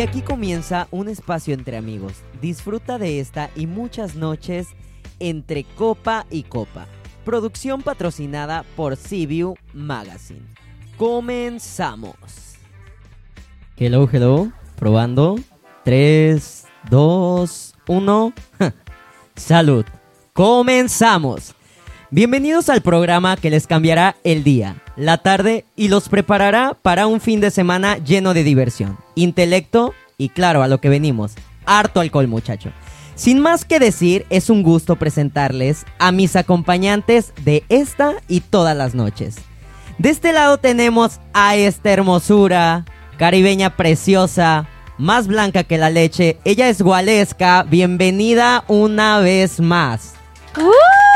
Y aquí comienza un espacio entre amigos. Disfruta de esta y muchas noches entre copa y copa. Producción patrocinada por CBU Magazine. Comenzamos. Hello, hello. Probando. 3, 2, 1. Salud. Comenzamos. Bienvenidos al programa que les cambiará el día, la tarde y los preparará para un fin de semana lleno de diversión, intelecto y claro, a lo que venimos, harto alcohol muchacho. Sin más que decir, es un gusto presentarles a mis acompañantes de esta y todas las noches. De este lado tenemos a esta hermosura, caribeña preciosa, más blanca que la leche. Ella es Gualesca. Bienvenida una vez más. ¡Uh!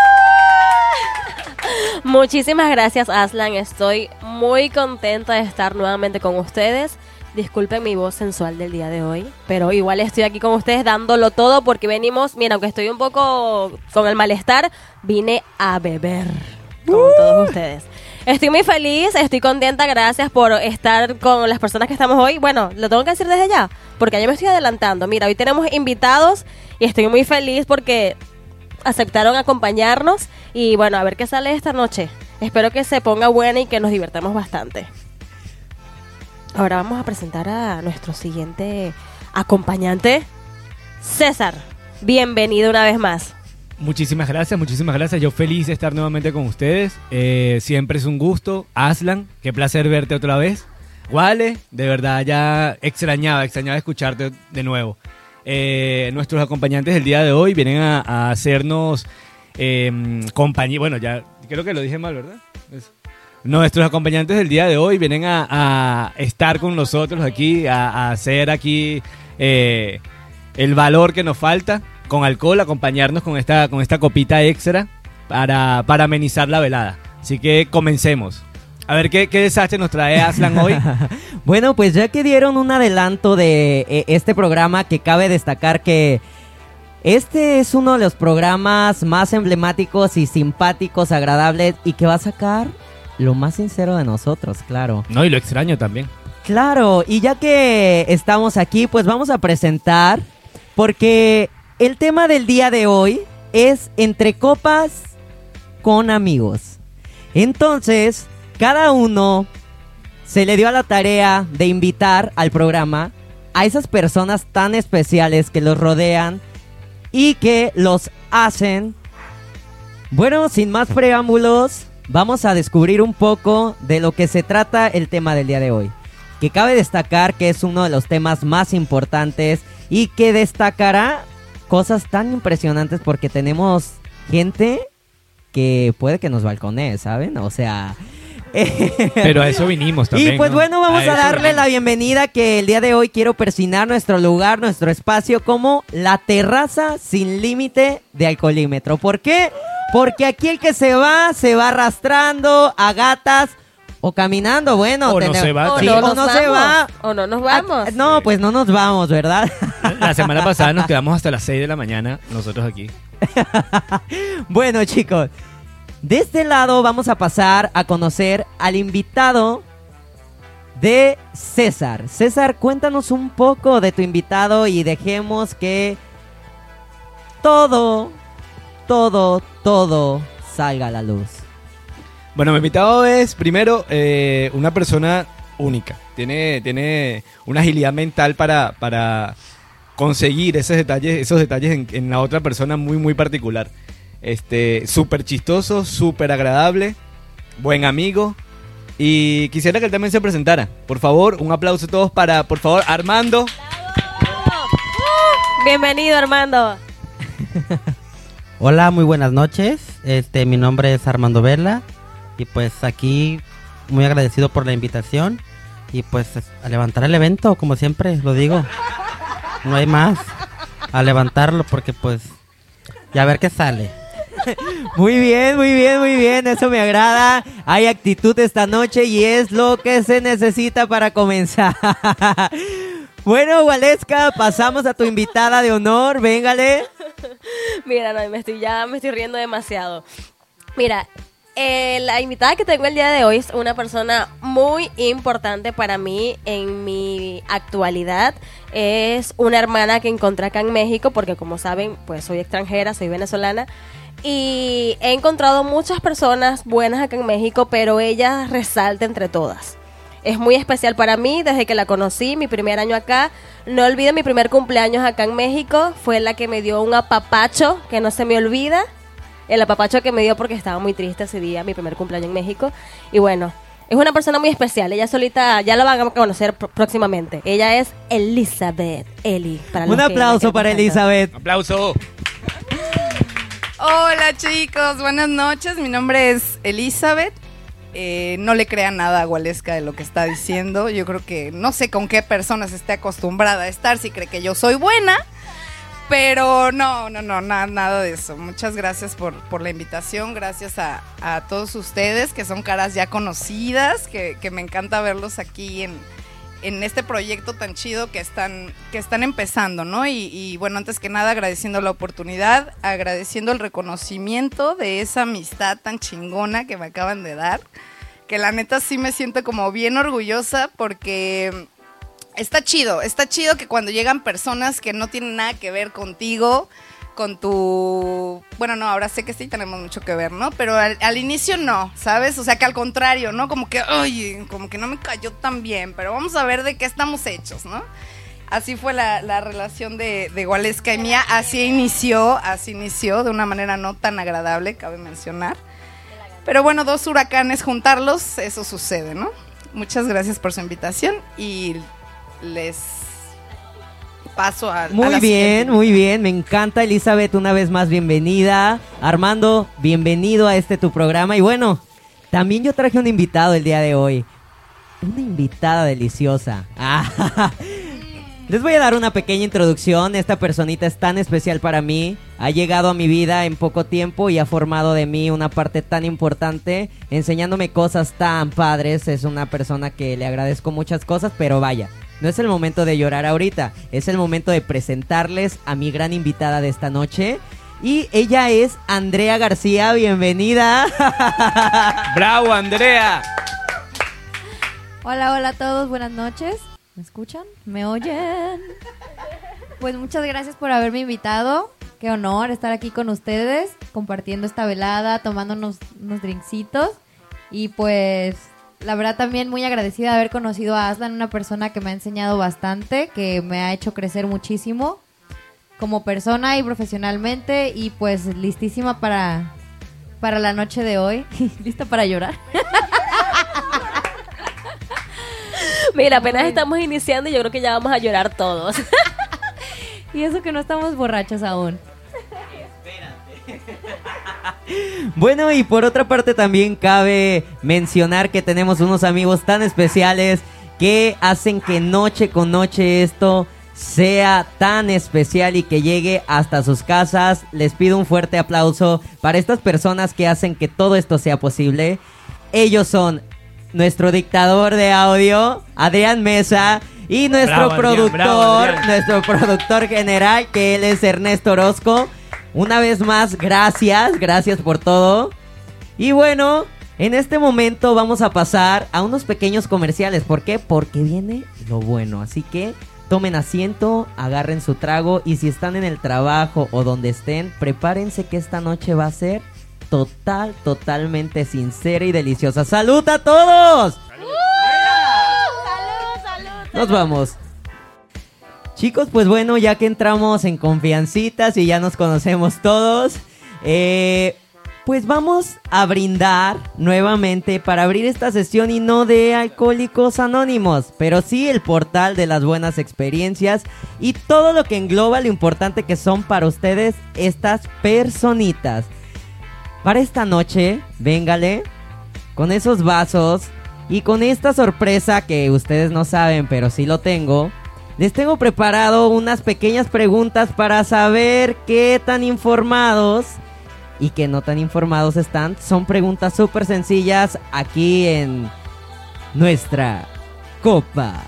Muchísimas gracias, Aslan. Estoy muy contenta de estar nuevamente con ustedes. Disculpen mi voz sensual del día de hoy, pero igual estoy aquí con ustedes dándolo todo porque venimos, mira, aunque estoy un poco con el malestar, vine a beber con todos ustedes. Estoy muy feliz, estoy contenta, gracias por estar con las personas que estamos hoy. Bueno, lo tengo que decir desde ya, porque ya me estoy adelantando. Mira, hoy tenemos invitados y estoy muy feliz porque aceptaron acompañarnos y bueno, a ver qué sale esta noche. Espero que se ponga buena y que nos divertamos bastante. Ahora vamos a presentar a nuestro siguiente acompañante, César. Bienvenido una vez más. Muchísimas gracias, muchísimas gracias. Yo feliz de estar nuevamente con ustedes. Eh, siempre es un gusto. Aslan, qué placer verte otra vez. Wale, de verdad ya extrañaba, extrañaba escucharte de nuevo. Eh, nuestros acompañantes del día de hoy vienen a, hacernos eh, compañía. Bueno, ya creo que lo dije mal, ¿verdad? Nuestros acompañantes del día de hoy vienen a, a estar con nosotros aquí, a, a hacer aquí eh, el valor que nos falta con alcohol, acompañarnos con esta, con esta copita extra para, para amenizar la velada. Así que comencemos. A ver, ¿qué, qué desastre nos trae Aslan hoy? Bueno, pues ya que dieron un adelanto de eh, este programa, que cabe destacar que este es uno de los programas más emblemáticos y simpáticos, agradables y que va a sacar lo más sincero de nosotros, claro. No, y lo extraño también. Claro, y ya que estamos aquí, pues vamos a presentar, porque el tema del día de hoy es entre copas con amigos. Entonces, cada uno se le dio a la tarea de invitar al programa a esas personas tan especiales que los rodean y que los hacen. Bueno, sin más preámbulos, vamos a descubrir un poco de lo que se trata el tema del día de hoy. Que cabe destacar que es uno de los temas más importantes y que destacará cosas tan impresionantes porque tenemos gente que puede que nos balconee, ¿saben? O sea... Pero a eso vinimos también. Y pues ¿no? bueno, vamos a, darle vinimos. la bienvenida que el día de hoy quiero persinar nuestro lugar, nuestro espacio como la terraza sin límite de alcoholímetro. ¿Por qué? Porque aquí el que se va, se va arrastrando a gatas o caminando, bueno. O no se va, O Sí, no, o nos no se vamos, va. O no nos vamos. Ah, no, pues no nos vamos, ¿verdad? La semana pasada nos quedamos hasta las 6 de la mañana nosotros aquí. Bueno, chicos, de este lado vamos a pasar a conocer al invitado de César. César, cuéntanos un poco de tu invitado y dejemos que todo, todo, todo salga a la luz. Bueno, mi invitado es primero eh, una persona única. Tiene, tiene una agilidad mental para, para conseguir esos detalles, esos detalles en, en la otra persona muy, muy particular. Este, súper chistoso, súper agradable, buen amigo. Y quisiera que él también se presentara. Por favor, un aplauso a todos para, por favor, Armando. Bienvenido, Armando. Hola, muy buenas noches. Este, mi nombre es Armando Vela y pues aquí muy agradecido por la invitación y pues es- a levantar el evento, como siempre lo digo. No hay más. A levantarlo porque pues y a ver qué sale. Muy bien, muy bien, muy bien, eso me agrada. Hay actitud esta noche y es lo que se necesita para comenzar. Bueno, Waleska, pasamos a tu invitada de honor, véngale. Mira, no, me estoy ya me estoy riendo demasiado. Mira, Eh, la invitada que tengo el día de hoy es una persona muy importante para mí en mi actualidad. Es una hermana que encontré acá en México, porque como saben, pues soy extranjera, soy venezolana. Y he encontrado muchas personas buenas acá en México, pero ella resalta entre todas. Es muy especial para mí desde que la conocí, mi primer año acá. No olvido mi primer cumpleaños acá en México. Fue la que me dio un apapacho que no se me olvida. El apapacho que me dio porque estaba muy triste ese día, mi primer cumpleaños en México. Y bueno, es una persona muy especial. Ella solita, ya la van a conocer pr- próximamente. Ella es Elizabeth Eli. Para Un aplauso que para. Elizabeth. ¡Aplauso! Hola chicos, buenas noches. Mi nombre es Elizabeth. Eh, no le crean nada a Gualesca de lo que está diciendo. Yo creo que no sé con qué personas esté acostumbrada a estar si cree que yo soy buena. Pero no, no, no, nada, nada de eso. Muchas gracias por, por la invitación. Gracias a, todos ustedes que son caras ya conocidas, que me encanta verlos aquí en, en este proyecto tan chido que están, que están empezando, ¿no? Y, y, bueno, antes que nada agradeciendo la oportunidad, agradeciendo el reconocimiento de esa amistad tan chingona que me acaban de dar, que la neta sí me siento como bien orgullosa porque está chido, está chido que cuando llegan personas que no tienen nada que ver contigo, con tu... Bueno, no, ahora sé que sí tenemos mucho que ver, ¿no? Pero al, inicio no, ¿sabes? O sea, que al contrario, ¿no? Como que, oye, como que no me cayó tan bien, pero vamos a ver de qué estamos hechos, ¿no? Así fue la, la relación de, de Gualesca y mía, así inició, así inició, de una manera no tan agradable, cabe mencionar. Pero bueno, dos huracanes juntarlos, eso sucede, ¿no? Muchas gracias por su invitación y les paso a, a Muy la bien, siguiente. muy bien. Me encanta, Elizabeth. Una vez más, bienvenida. Armando, bienvenido a este tu programa. Y bueno, también yo traje un invitado el día de hoy. Una invitada deliciosa. Ah, Les voy a dar una pequeña introducción. Esta personita es tan especial para mí. Ha llegado a mi vida en poco tiempo y ha formado de mí una parte tan importante, enseñándome cosas tan padres. Es una persona que le agradezco muchas cosas, pero vaya, no es el momento de llorar ahorita. Es el momento de presentarles a mi gran invitada de esta noche. Y ella es Andrea García. Bienvenida. ¡Bravo, Andrea! Hola, hola a todos, buenas noches. ¿Me escuchan? ¿Me oyen? Pues muchas gracias por haberme invitado. Qué honor estar aquí con ustedes, compartiendo esta velada, tomando unos, unos drinkcitos. Y pues, la verdad también muy agradecida de haber conocido a Aslan, una persona que me ha enseñado bastante, que me ha hecho crecer muchísimo como persona y profesionalmente. Y pues listísima para, para la noche de hoy. ¿Lista para llorar? Mira, apenas estamos iniciando y yo creo que ya vamos a llorar todos. Y eso que no estamos borrachos aún. Bueno, y por otra parte también cabe mencionar que tenemos unos amigos tan especiales que hacen que noche con noche esto sea tan especial y que llegue hasta sus casas. Les pido un fuerte aplauso para estas personas que hacen que todo esto sea posible. Ellos son nuestro dictador de audio, Adrián Mesa, y nuestro Bravo, Adrián, productor, bravo, Adrián. nuestro productor general, que él es Ernesto Orozco. Una vez más, gracias, gracias por todo. Y bueno, en este momento vamos a pasar a unos pequeños comerciales. ¿Por qué? Porque viene lo bueno. Así que tomen asiento, agarren su trago y si están en el trabajo o donde estén, prepárense que esta noche va a ser total, totalmente sincera y deliciosa. ¡Salud a todos! Nos vamos. Chicos, pues bueno, ya que entramos en confiancitas y ya nos conocemos todos, eh, pues vamos a brindar nuevamente para abrir esta sesión y no de Alcohólicos Anónimos, pero sí el portal de las buenas experiencias y todo lo que engloba lo importante que son para ustedes estas personitas. Para esta noche, véngale con esos vasos y con esta sorpresa que ustedes no saben, pero sí lo tengo. Les tengo preparado unas pequeñas preguntas para saber qué tan informados y qué no tan informados están. Son preguntas súper sencillas aquí en nuestra copa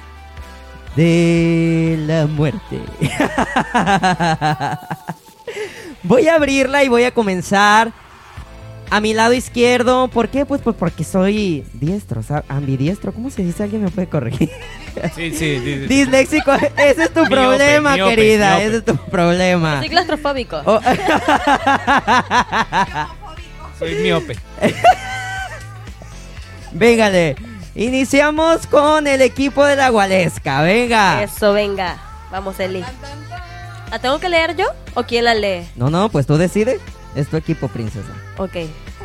de la muerte. voy a abrirla y voy a comenzar A mi lado izquierdo, ¿por qué? Pues, pues porque soy diestro, o sea, ambidiestro. ¿Cómo se dice? ¿Alguien me puede corregir? Sí, sí, sí. Disléxico, ese es tu Miope, problema, miope, querida, miope. ese es tu problema. Soy claustrofóbico. Oh, Soy miope. Véngale, iniciamos con el equipo de la Gualesca, venga. Eso, venga. Vamos, Eli. ¿La tengo que leer yo o quién la lee? No, no, pues tú decides. Es tu equipo, princesa. Ok,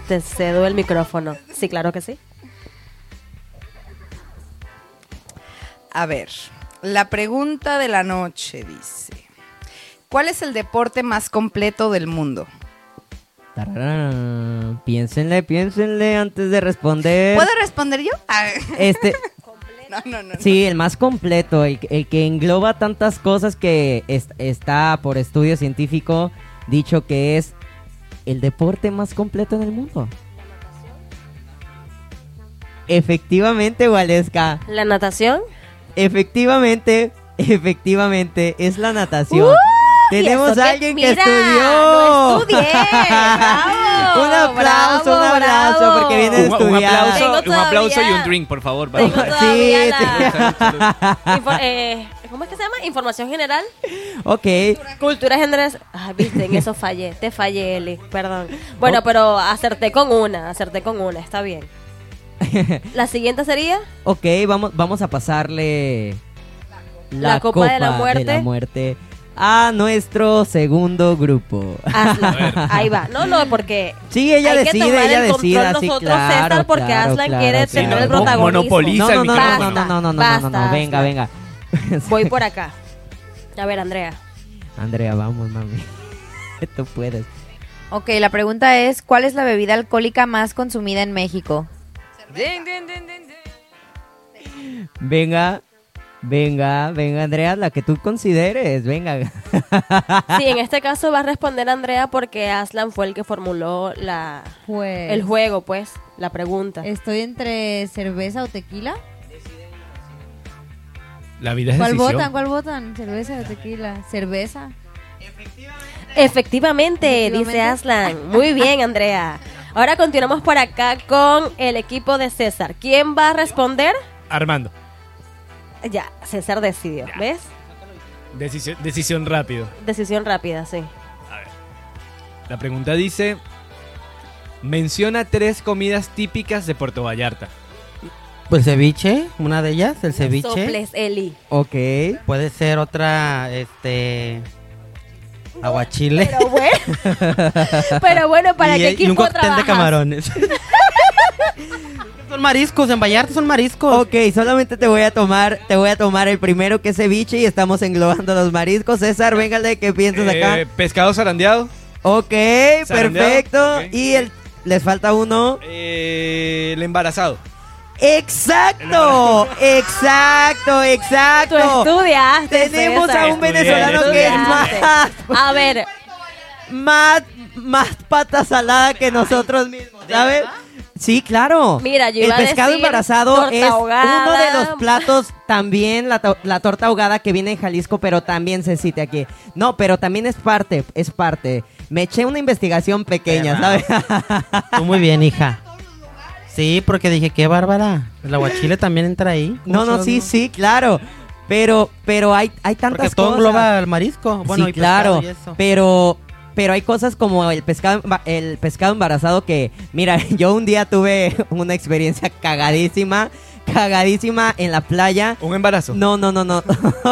te cedo el micrófono. Sí, claro que sí. A ver, la pregunta de la noche dice: ¿Cuál es el deporte más completo del mundo? Tararán. Piénsenle, piénsenle antes de responder. ¿Puedo responder yo? Ah, Este, no, no, no. no. sí, el más completo, el, el que engloba tantas cosas que es- está por estudio científico dicho que es el deporte más completo en el mundo. Efectivamente, Waleska. ¿La natación? Efectivamente, efectivamente, es la natación. ¡Uy! Tenemos ¿Eso a alguien que Mira, estudió. no estudié. Bravo, un aplauso, bravo, un aplauso, bravo. porque viene Un, un aplauso, un aplauso y un drink, por favor. Sí, la- Info- eh, ¿Cómo es que se llama? Información general. Ok. Cultura general. Ah, viste, en eso fallé. Te fallé, Eli. Perdón. Bueno, pero acerté con una. Acerté con una. Está bien. La siguiente sería. Ok, vamos, vamos a pasarle La copa de la muerte. muerte a nuestro segundo grupo. Aslan. Ahí va. No, no, porque. Sí, ella hay que decide, tomar ella el control decide, sí, nosotros, claro, César, porque claro, Aslan claro, quiere tener el no, protagonismo. monopoliza No, no, no, no, no, no, no, no, no, no, no, venga, venga. Voy por acá. A ver, Andrea. Andrea, vamos, mami. Tú puedes. Ok, la pregunta es, ¿cuál es la bebida alcohólica más consumida en México? Venga, venga, venga, Andrea, la que tú consideres, venga. Sí, en este caso va a responder Andrea porque Aslan fue el que formuló la, Pues... el juego, pues, la pregunta. Estoy entre cerveza o tequila. La vida es ¿Cuál decisión. votan? ¿Cuál votan? ¿Cerveza o tequila? ¿Cerveza? Efectivamente, Efectivamente. dice Aslan. Muy bien, Andrea. Ahora continuamos por acá con el equipo de César. ¿Quién va a responder? Armando. Ya, César decidió, ¿ves? Decisión, decisión rápido. Decisión rápida, sí. La pregunta dice: Menciona tres comidas típicas de Puerto Vallarta. Pues ceviche, una de ellas, el ceviche. Soples, Eli. Ok. Puede ser otra, este... Aguachile. Pero bueno, pero bueno, ¿para y equipo un cóctel trabajas? de camarones. son mariscos, en Vallarta son mariscos. Ok, solamente te voy a tomar, te voy a tomar el primero que es ceviche y estamos englobando los mariscos. César, véngale, ¿qué piensas acá? Eh, pescado zarandeado. Ok, Zarandeado, perfecto. Y el, les falta uno. Eh, el embarazado. Exacto, exacto, Tú exacto. estudiaste. Tenemos César. a un venezolano que es más, A ver, más, más pata salada que nosotros mismos, ¿sabes? Sí, claro. Mira, yo el a pescado decir embarazado es ahogada. uno de los platos también la, to- la torta ahogada que viene en Jalisco, pero también se cita aquí. No, pero también es parte, es parte. Me eché una investigación pequeña, ¿sabes? Tú muy bien, hija. Sí, porque dije, qué bárbara. El aguachile también entra ahí. no, no, sí, sí, claro. Pero, pero hay, hay tantas Porque todo cosas. engloba el marisco. Bueno, sí, y claro. y eso. Pero, pero hay cosas como el pescado, emba- el pescado embarazado que, mira, yo un día tuve una experiencia cagadísima, cagadísima en la playa. Un embarazo. No, no, no, no.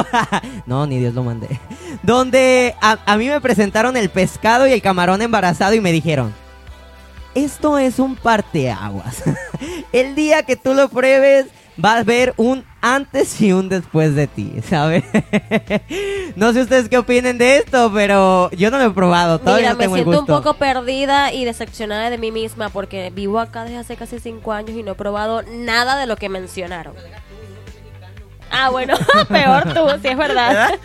no, ni Dios lo mandé. Donde a, a mí me presentaron el pescado y el camarón embarazado y me dijeron, esto es un parteaguas. el día que tú lo pruebes, vas a ver un antes y un después de ti, ¿sabes? no sé ustedes qué opinen de esto, pero yo no lo he probado. Todavía mira, no me el siento un poco perdida y decepcionada de mí misma porque vivo acá desde hace casi cinco años y no he probado nada de lo que mencionaron. Ah, bueno, peor tú, sí es verdad.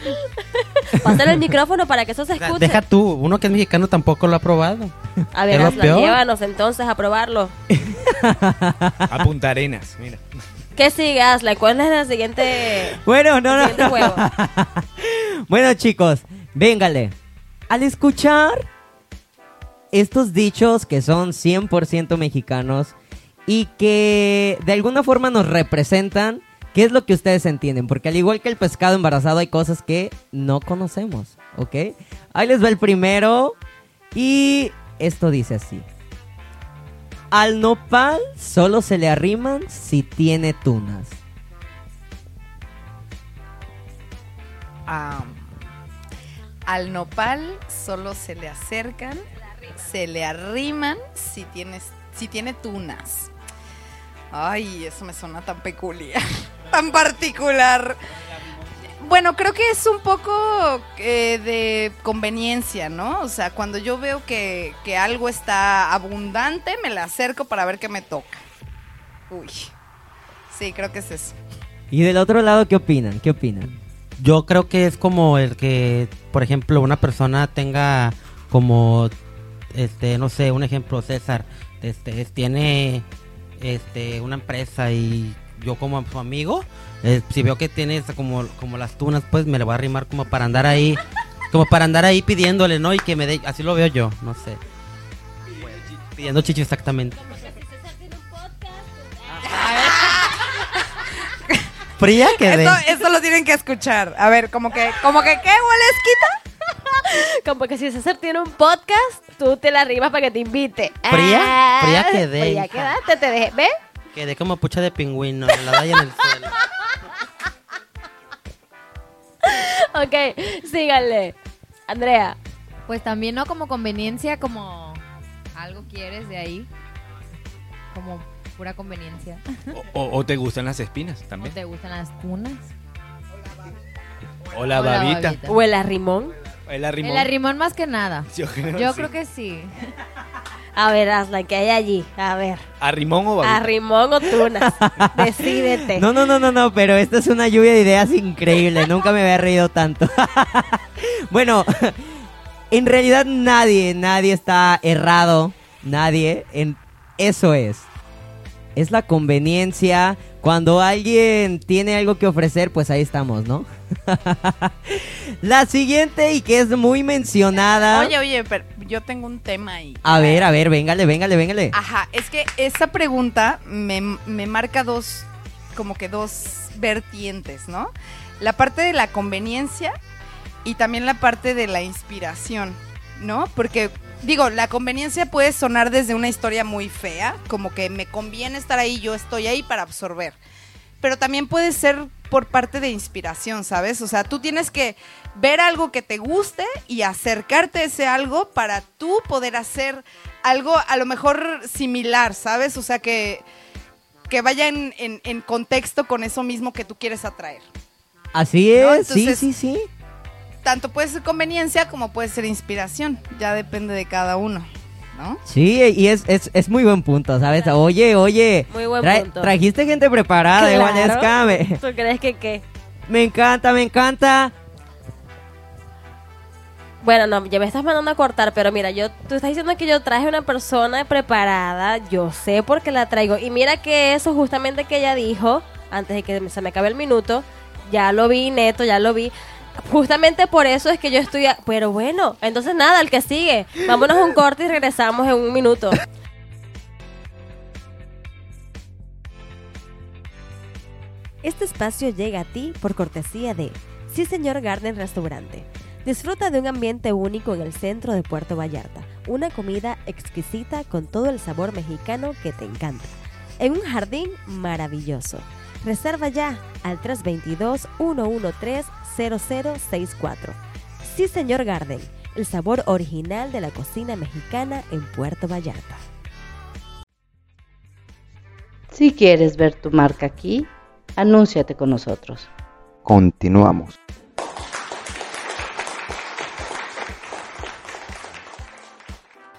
Pásale el micrófono para que eso se escuche. Deja tú, uno que es mexicano tampoco lo ha probado. A ver, ¿Es lo Aslan, peor? llévanos entonces a probarlo. A Punta Arenas. Mira. ¿Qué sigue, Aslan? ¿Cuál es la siguiente? Bueno, no, no. Siguiente juego. bueno, chicos, véngale. Al escuchar estos dichos que son 100% mexicanos y que de alguna forma nos representan. ¿Qué es lo que ustedes entienden? Porque al igual que el pescado embarazado hay cosas que no conocemos, ¿ok? Ahí les va el primero y esto dice así. Al nopal solo se le arriman si tiene tunas. Al nopal solo se le acercan, se le arriman si, tienes, si tiene tunas. Ay, eso me suena tan peculiar, tan particular. Bueno, creo que es un poco eh, de conveniencia, ¿no? O sea, cuando yo veo que, que algo está abundante, me le acerco para ver qué me toca. Uy. Sí, creo que es eso. Y del otro lado, ¿qué opinan? ¿Qué opinan? Yo creo que es como el que, por ejemplo, una persona tenga como, este, no sé, un ejemplo, César, este, es- tiene, este, una empresa y yo como su amigo, eh, si veo que tiene esa como, como las tunas, pues me le voy a arrimar como para andar ahí, como para andar ahí pidiéndole, ¿no? Y que me dé, así lo veo yo, no sé. Pidiendo chichi exactamente. Fría quedé. Esto, esto lo tienen que escuchar. A ver, como que, como que, ¿qué huelesquita? Como que si César tiene un podcast, tú te la arribas para que te invite. Fría, Ah, fría quedé, Fría hija. quedaste, te dejé. ¿Ves? Quedé como pucha de pingüino, la ahí en el suelo. Ok, síganle. Andrea. Pues también, ¿no? Como conveniencia, como algo quieres de ahí. Como pura conveniencia. O, o- o te gustan las espinas ¿No también. te gustan las tunas? O la O la babita. babita. O el arrimón. El arrimón. El arrimón más que nada. Yo creo, Yo sí. creo que sí. A ver, Aslan, ¿qué hay allí? A ver. ¿Arrimón o babita? Arrimón o tunas. Decídete. No, no, no, no, no, pero esta es una lluvia de ideas increíble. Nunca me había reído tanto. bueno, en realidad nadie, nadie está errado. Nadie. En, eso es. Es la conveniencia. Cuando alguien tiene algo que ofrecer, pues ahí estamos, ¿no? la siguiente y que es muy mencionada. Oye, oye, pero yo tengo un tema ahí. A ver, a ver, véngale, véngale, véngale. Ajá, es que esta pregunta me, me marca dos, como que dos vertientes, ¿no? La parte de la conveniencia y también la parte de la inspiración, ¿no? Porque, digo, la conveniencia puede sonar desde una historia muy fea, como que me conviene estar ahí, yo estoy ahí para absorber. Pero también puede ser por parte de inspiración, ¿sabes? O sea, tú tienes que ver algo que te guste y acercarte a ese algo para tú poder hacer algo a lo mejor similar, ¿sabes? O sea, que, que vaya en, en- en contexto con eso mismo que tú quieres atraer. Así es, ¿No? sí, sí, sí. Tanto puede ser conveniencia como puede ser inspiración. Ya depende de cada uno, ¿no? Sí, y es, es, es muy buen punto, ¿sabes? Oye, oye. Muy buen punto. Trajiste gente preparada, Claro. Me, ¿Tú crees que qué? me encanta, me encanta. Bueno, no, ya me estás mandando a cortar, pero mira, yo, tú estás diciendo que yo traje una persona preparada, yo sé por qué la traigo. Y mira que eso justamente que ella dijo, antes de que se me acabe el minuto, ya lo vi, neto, ya lo vi. Justamente por eso es que yo estoy... a- Pero bueno, entonces nada, el que sigue. Vámonos a un corte y regresamos en un minuto. Este espacio llega a ti por cortesía de Sí Señor Garden Restaurante. Disfruta de un ambiente único en el centro de Puerto Vallarta, una comida exquisita con todo el sabor mexicano que te encanta, en un jardín maravilloso. Reserva ya al 322-113-0064. Sí Señor Garden, el sabor original de la cocina mexicana en Puerto Vallarta. Si quieres ver tu marca aquí, anúnciate con nosotros. Continuamos.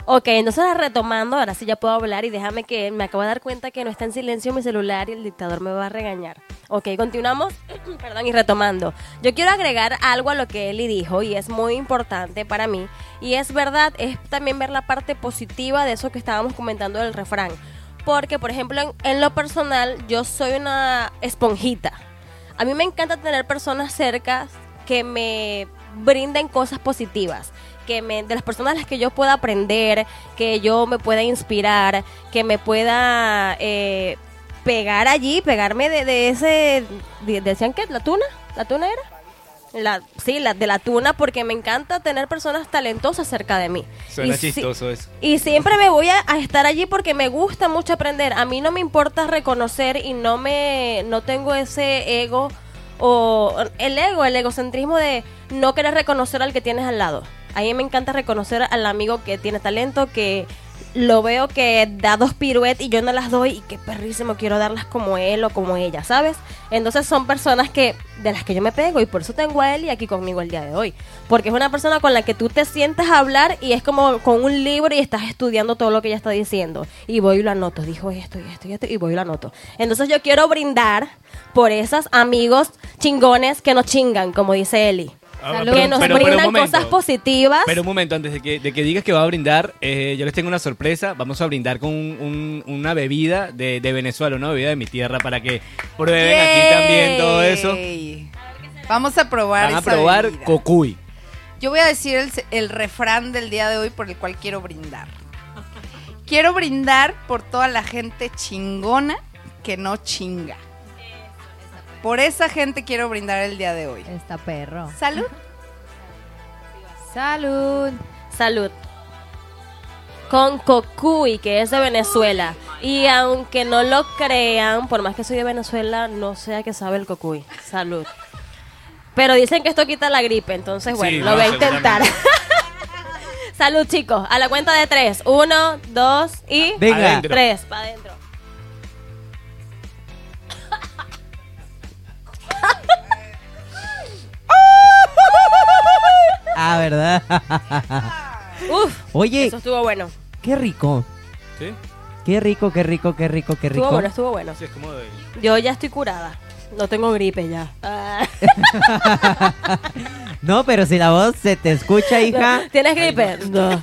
Ok, entonces retomando, ahora sí ya puedo hablar y déjame que me acabo de dar cuenta que no está en silencio mi celular y el dictador me va a regañar. Ok, continuamos, perdón, y retomando. Yo quiero agregar algo a lo que Eli dijo y es muy importante para mí. Y es verdad, es también ver la parte positiva de eso que estábamos comentando del refrán. Porque, por ejemplo, en, en lo personal, yo soy una esponjita. A mí me encanta tener personas cerca que me brinden cosas positivas, que me, de las personas a las que yo pueda aprender, que yo me pueda inspirar, que me pueda eh, pegar allí, pegarme de, de ese, de- decían que la tuna, la tuna era. La, sí, la de la tuna, porque me encanta tener personas talentosas cerca de mí. Suena Y si- chistoso eso. y siempre me voy a, a estar allí porque me gusta mucho aprender. A mí no me importa reconocer y no me no tengo ese ego o el ego, el egocentrismo de no querer reconocer al que tienes al lado. A mí me encanta reconocer al amigo que tiene talento, que lo veo que da dos piruetas y yo no las doy y qué perrísimo quiero darlas como él o como ella, ¿sabes? Entonces son personas que de las que yo me pego y por eso tengo a él aquí conmigo el día de hoy, porque es una persona con la que tú te sientes a hablar y es como con un libro y estás estudiando todo lo que ella está diciendo y voy y lo anoto, dijo esto y esto y esto y voy y lo anoto. Entonces yo quiero brindar por esos amigos chingones que nos chingan, como dice Eli. Salud. que nos pero- brindan momento. cosas positivas. Pero un momento, antes de que, de que digas que va a brindar, eh, yo les tengo una sorpresa. Vamos a brindar con un- un- una bebida de, de Venezuela, una bebida de mi tierra, para que prueben aquí también todo eso. Vamos a probar Van a esa probar bebida. cocuy. Yo voy a decir el, el refrán del día de hoy por el cual quiero brindar. Quiero brindar por toda la gente chingona que no chinga. Por esa gente quiero brindar el día de hoy. Está perro. Salud. Salud. Salud. Con Cocuy, que es de Venezuela. Y aunque no lo crean, por más que soy de Venezuela, no sé a qué sabe el Cocuy. Salud. Pero dicen que esto quita la gripe, entonces bueno, Sí, lo no, voy a intentar. Salud, chicos. A la cuenta de tres. Uno, dos y Venga. Tres. Para adentro. Ah, ¿verdad? Uf, Oye, eso estuvo bueno. qué rico. ¿Sí? Qué rico, qué rico, qué rico, qué Estuvo rico. bueno, estuvo bueno. Sí, es como de... Yo ya estoy curada. No tengo gripe ya. No, pero si la voz se te escucha, hija. ¿Tienes gripe? No.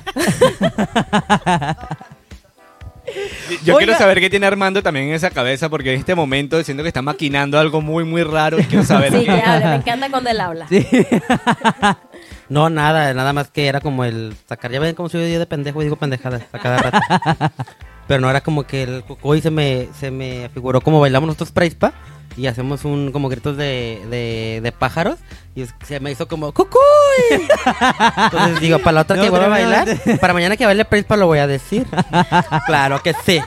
Yo Oiga. quiero saber qué tiene Armando también en esa cabeza, porque en este momento siento que está maquinando algo muy, muy raro y quiero saber Sí, qué. que hable. Me encanta cuando él habla. Sí. No, nada, nada más que era como el sacar. Ya ven cómo soy yo de pendejo y digo pendejadas a cada rato. Pero no era como que el hoy se me, se me figuró como bailamos nosotros preispa y hacemos un como gritos de, de, de pájaros y es- se me hizo como ¡Cucuy! Entonces digo, para la otra No, que vuelva a bailar, para mañana que baile preispa lo voy a decir. claro que sí.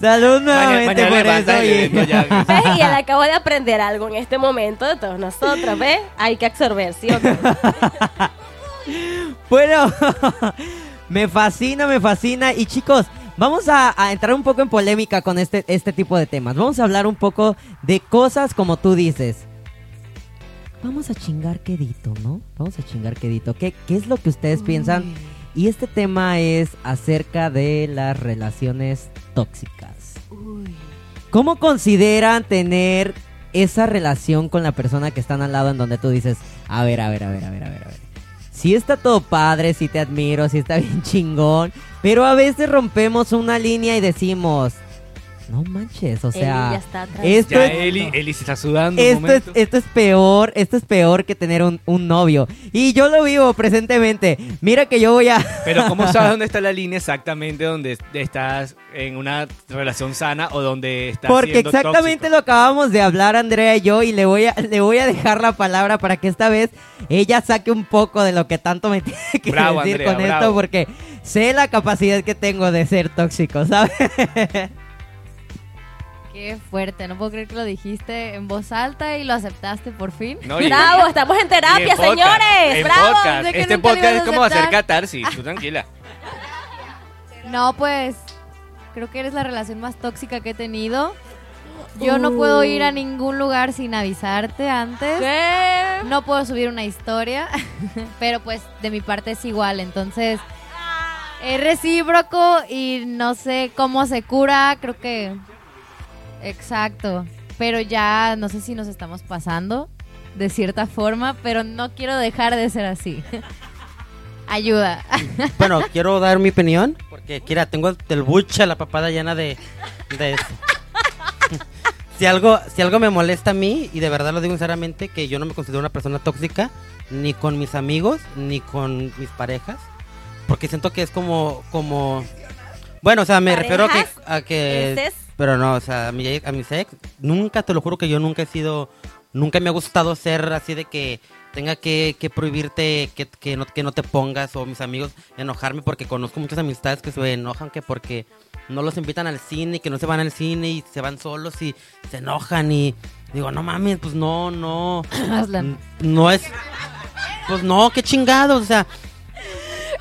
Salud Mañana, nuevamente mañana por eso. ya. ¿Ves? Y él acaba de aprender algo en este momento de todos nosotros, ¿ves? Hay que absorber, ¿sí o no? Bueno, me fascina, me fascina. Y chicos, vamos a, a entrar un poco en polémica con este, este tipo de temas. Vamos a hablar un poco de cosas como tú dices. Vamos a chingar quedito, ¿no? Vamos a chingar quedito. ¿Qué, qué es lo que ustedes piensan? Y este tema es acerca de las relaciones tóxicas. ¿Cómo consideran tener esa relación con la persona que están al lado en donde tú dices, a ver, a ver, a ver, a ver, a ver, a ver? Sí está todo padre, sí te admiro, sí está bien chingón, pero a veces rompemos una línea y decimos, no manches, o Eli sea, ya está atrás. esto Ya es- Eli, Eli se está sudando un esto es, momento. esto es peor, esto es peor que tener un, un novio. Y yo lo vivo presentemente. Mira que yo voy a... Pero ¿cómo sabes dónde está la línea exactamente donde estás en una relación sana o donde estás Porque siendo exactamente tóxico? lo acabamos de hablar Andrea y yo y le voy a le voy a dejar la palabra para que esta vez ella saque un poco de lo que tanto me tiene que Bravo, decir Andrea, con esto bravo. porque sé la capacidad que tengo de ser tóxico, ¿sabes? Qué fuerte, no puedo creer que lo dijiste en voz alta y lo aceptaste por fin. No, y- ¡Bravo! Estamos en terapia, en señores. en ¡Bravo! podcast. Este podcast es a como hacer catarsis. Tú tranquila. No, pues creo que eres la relación más tóxica que he tenido. Yo no puedo ir a ningún lugar sin avisarte antes. ¿Qué? No puedo subir una historia, pero pues de mi parte es igual, entonces es recíproco y no sé cómo se cura, creo que exacto, pero ya no sé si nos estamos pasando de cierta forma, pero no quiero dejar de ser así. Ayuda. Bueno, quiero dar mi opinión porque, mira, tengo el bucha, la papada llena de, de eso. si algo, si algo me molesta a mí, y de verdad lo digo sinceramente, que yo no me considero una persona tóxica, ni con mis amigos, ni con mis parejas, porque siento que es como, como, bueno, o sea, me refiero a que, a que, ¿Exes? Pero no, o sea, a mi, a mi ex, nunca, te lo juro que yo nunca he sido, nunca me ha gustado ser así de que tenga que, que prohibirte que, que, no, que no te pongas o mis amigos enojarme porque conozco muchas amistades que se enojan que porque no los invitan al cine, que no se van al cine y se van solos y se enojan y digo, no mames, pues no, no, no es, pues no, qué chingados, o sea,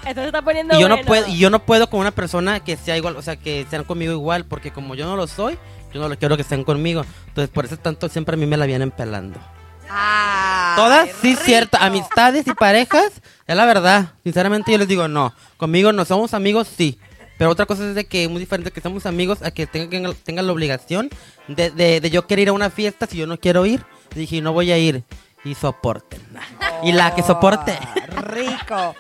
Esto se está poniendo y yo no bueno. puedo, y yo no puedo con una persona que sea igual, o sea, que sean conmigo igual, porque como yo no lo soy, yo no lo quiero que estén conmigo, entonces por eso tanto siempre a mí me la vienen pelando. Ah, Todas, sí, rico. cierto. Amistades y parejas, es la verdad. Sinceramente, yo les digo, no. Conmigo no somos amigos, sí. Pero otra cosa es de que es muy diferente que somos amigos a que tengan, tengan la obligación de, de, de yo querer ir a una fiesta si yo no quiero ir. Dije, no voy a ir. Y soporten. Y la que soporte. Oh, Rico.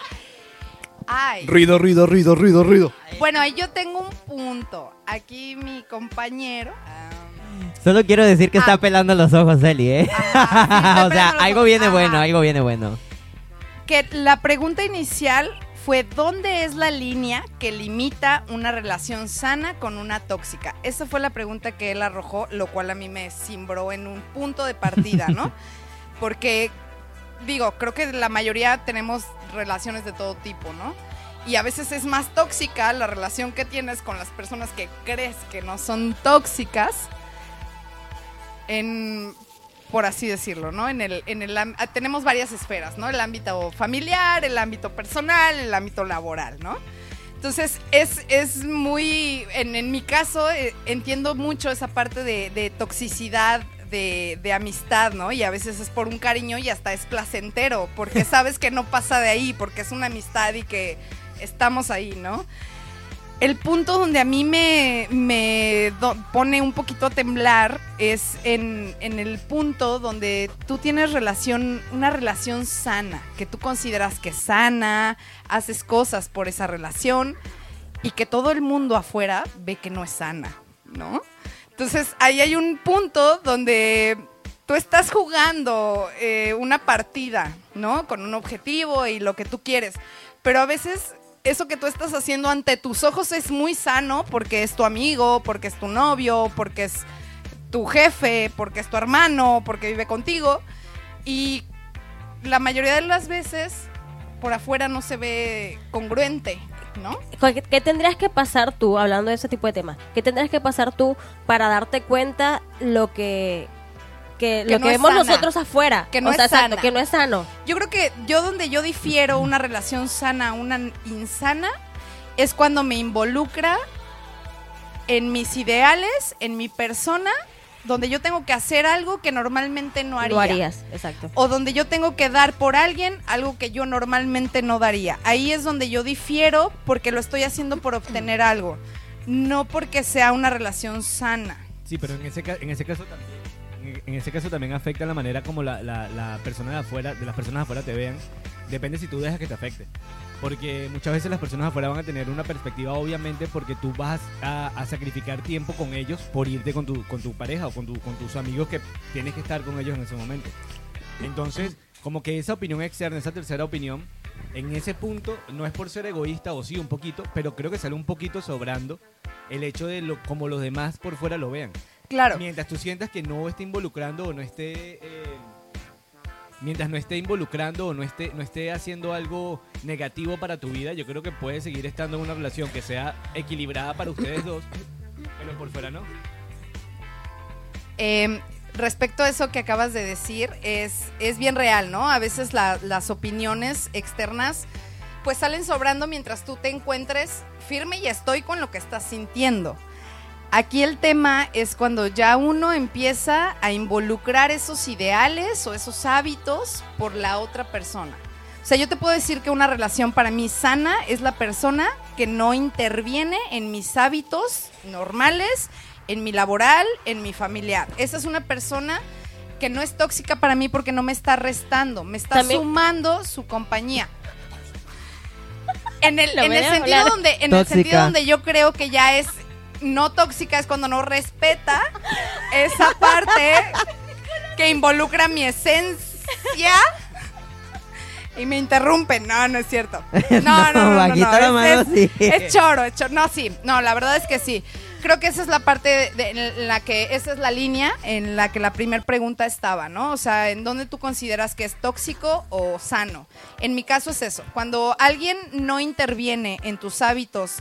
Ay. Ruido, ruido, ruido, ruido, ruido. Bueno, ahí yo tengo un punto. Aquí mi compañero. ah, Solo quiero decir que Ah. está pelando los ojos Eli, ¿eh? Ajá, sí, está o sea, algo ojos. viene Ajá. bueno, algo viene bueno. que la pregunta inicial fue ¿dónde es la línea que limita una relación sana con una tóxica? Esa fue la pregunta que él arrojó, lo cual a mí me cimbró en un punto de partida, ¿no? Porque, digo, creo que la mayoría tenemos relaciones de todo tipo, ¿no? Y a veces es más tóxica la relación que tienes con las personas que crees que no son tóxicas en por así decirlo, ¿no? En el, en el ah, tenemos varias esferas, ¿no? El ámbito familiar, el ámbito personal, el ámbito laboral, ¿no? Entonces, es, es muy, en, en mi caso, eh, entiendo mucho esa parte de, de toxicidad, de, de amistad, ¿no? Y a veces es por un cariño y hasta es placentero, porque sabes que no pasa de ahí, porque es una amistad y que estamos ahí, ¿no? El punto donde a mí me, me pone un poquito a temblar es en, en el punto donde tú tienes relación, una relación sana, que tú consideras que es sana, haces cosas por esa relación y que todo el mundo afuera ve que no es sana, ¿no? Entonces ahí hay un punto donde tú estás jugando eh, una partida, ¿no? Con un objetivo y lo que tú quieres, pero a veces eso que tú estás haciendo ante tus ojos es muy sano porque es tu amigo, porque es tu novio, porque es tu jefe, porque es tu hermano, porque vive contigo. Y la mayoría de las veces por afuera no se ve congruente, ¿no? ¿Qué, tendrías que pasar tú, hablando de ese tipo de temas? ¿Qué tendrías que pasar tú para darte cuenta lo que, que, Que lo no que vemos sana. nosotros afuera? Que no O sea, es sana. que no es sano. Yo creo que yo donde yo difiero una relación sana a una insana es cuando me involucra en mis ideales, en mi persona, donde yo tengo que hacer algo que normalmente no haría. Lo harías, exacto. O donde yo tengo que dar por alguien algo que yo normalmente no daría. Ahí es donde yo difiero porque lo estoy haciendo por obtener algo, no porque sea una relación sana. Sí, pero en ese, ca- en ese caso también. En, en ese caso también afecta la manera como la, la, la persona de afuera, de las personas de afuera te vean. Depende si tú dejas que te afecte. Porque muchas veces las personas afuera van a tener una perspectiva, obviamente, porque tú vas a, a sacrificar tiempo con ellos por irte con tu, con tu pareja o con, tu, con tus amigos que tienes que estar con ellos en ese momento. Entonces, como que esa opinión externa, esa tercera opinión, en ese punto, no es por ser egoísta o sí, un poquito, pero creo que sale un poquito sobrando el hecho de lo, como los demás por fuera lo vean. Claro. Mientras tú sientas que no esté involucrando o no esté. eh, mientras no esté involucrando o no esté, no esté haciendo algo negativo para tu vida, yo creo que puedes seguir estando en una relación que sea equilibrada para ustedes dos, pero por fuera no. Eh, respecto a eso que acabas de decir, es, es bien real, ¿no? A veces la- las opiniones externas pues salen sobrando mientras tú te encuentres firme y estoy con lo que estás sintiendo. Aquí el tema es cuando ya uno empieza a involucrar esos ideales o esos hábitos por la otra persona. O sea, yo te puedo decir que una relación para mí sana es la persona que no interviene en mis hábitos normales, en mi laboral, en mi familiar. Esa es una persona que no es tóxica para mí porque no me está restando, me está También- sumando su compañía. En el, Lo en el voy a sentido hablar. donde, en el Tóxica. sentido donde yo creo que ya es no tóxica es cuando no respeta esa parte que involucra mi esencia y me interrumpen. No, no es cierto. No, no, no, no. no, la es- choro, es choro. No, sí. No, la verdad es que sí. Creo que esa es la parte de- de- en la que, esa es la línea en la que la primera pregunta estaba, ¿no? O sea, ¿en dónde tú consideras que es tóxico o sano? En mi caso es eso. Cuando alguien no interviene en tus hábitos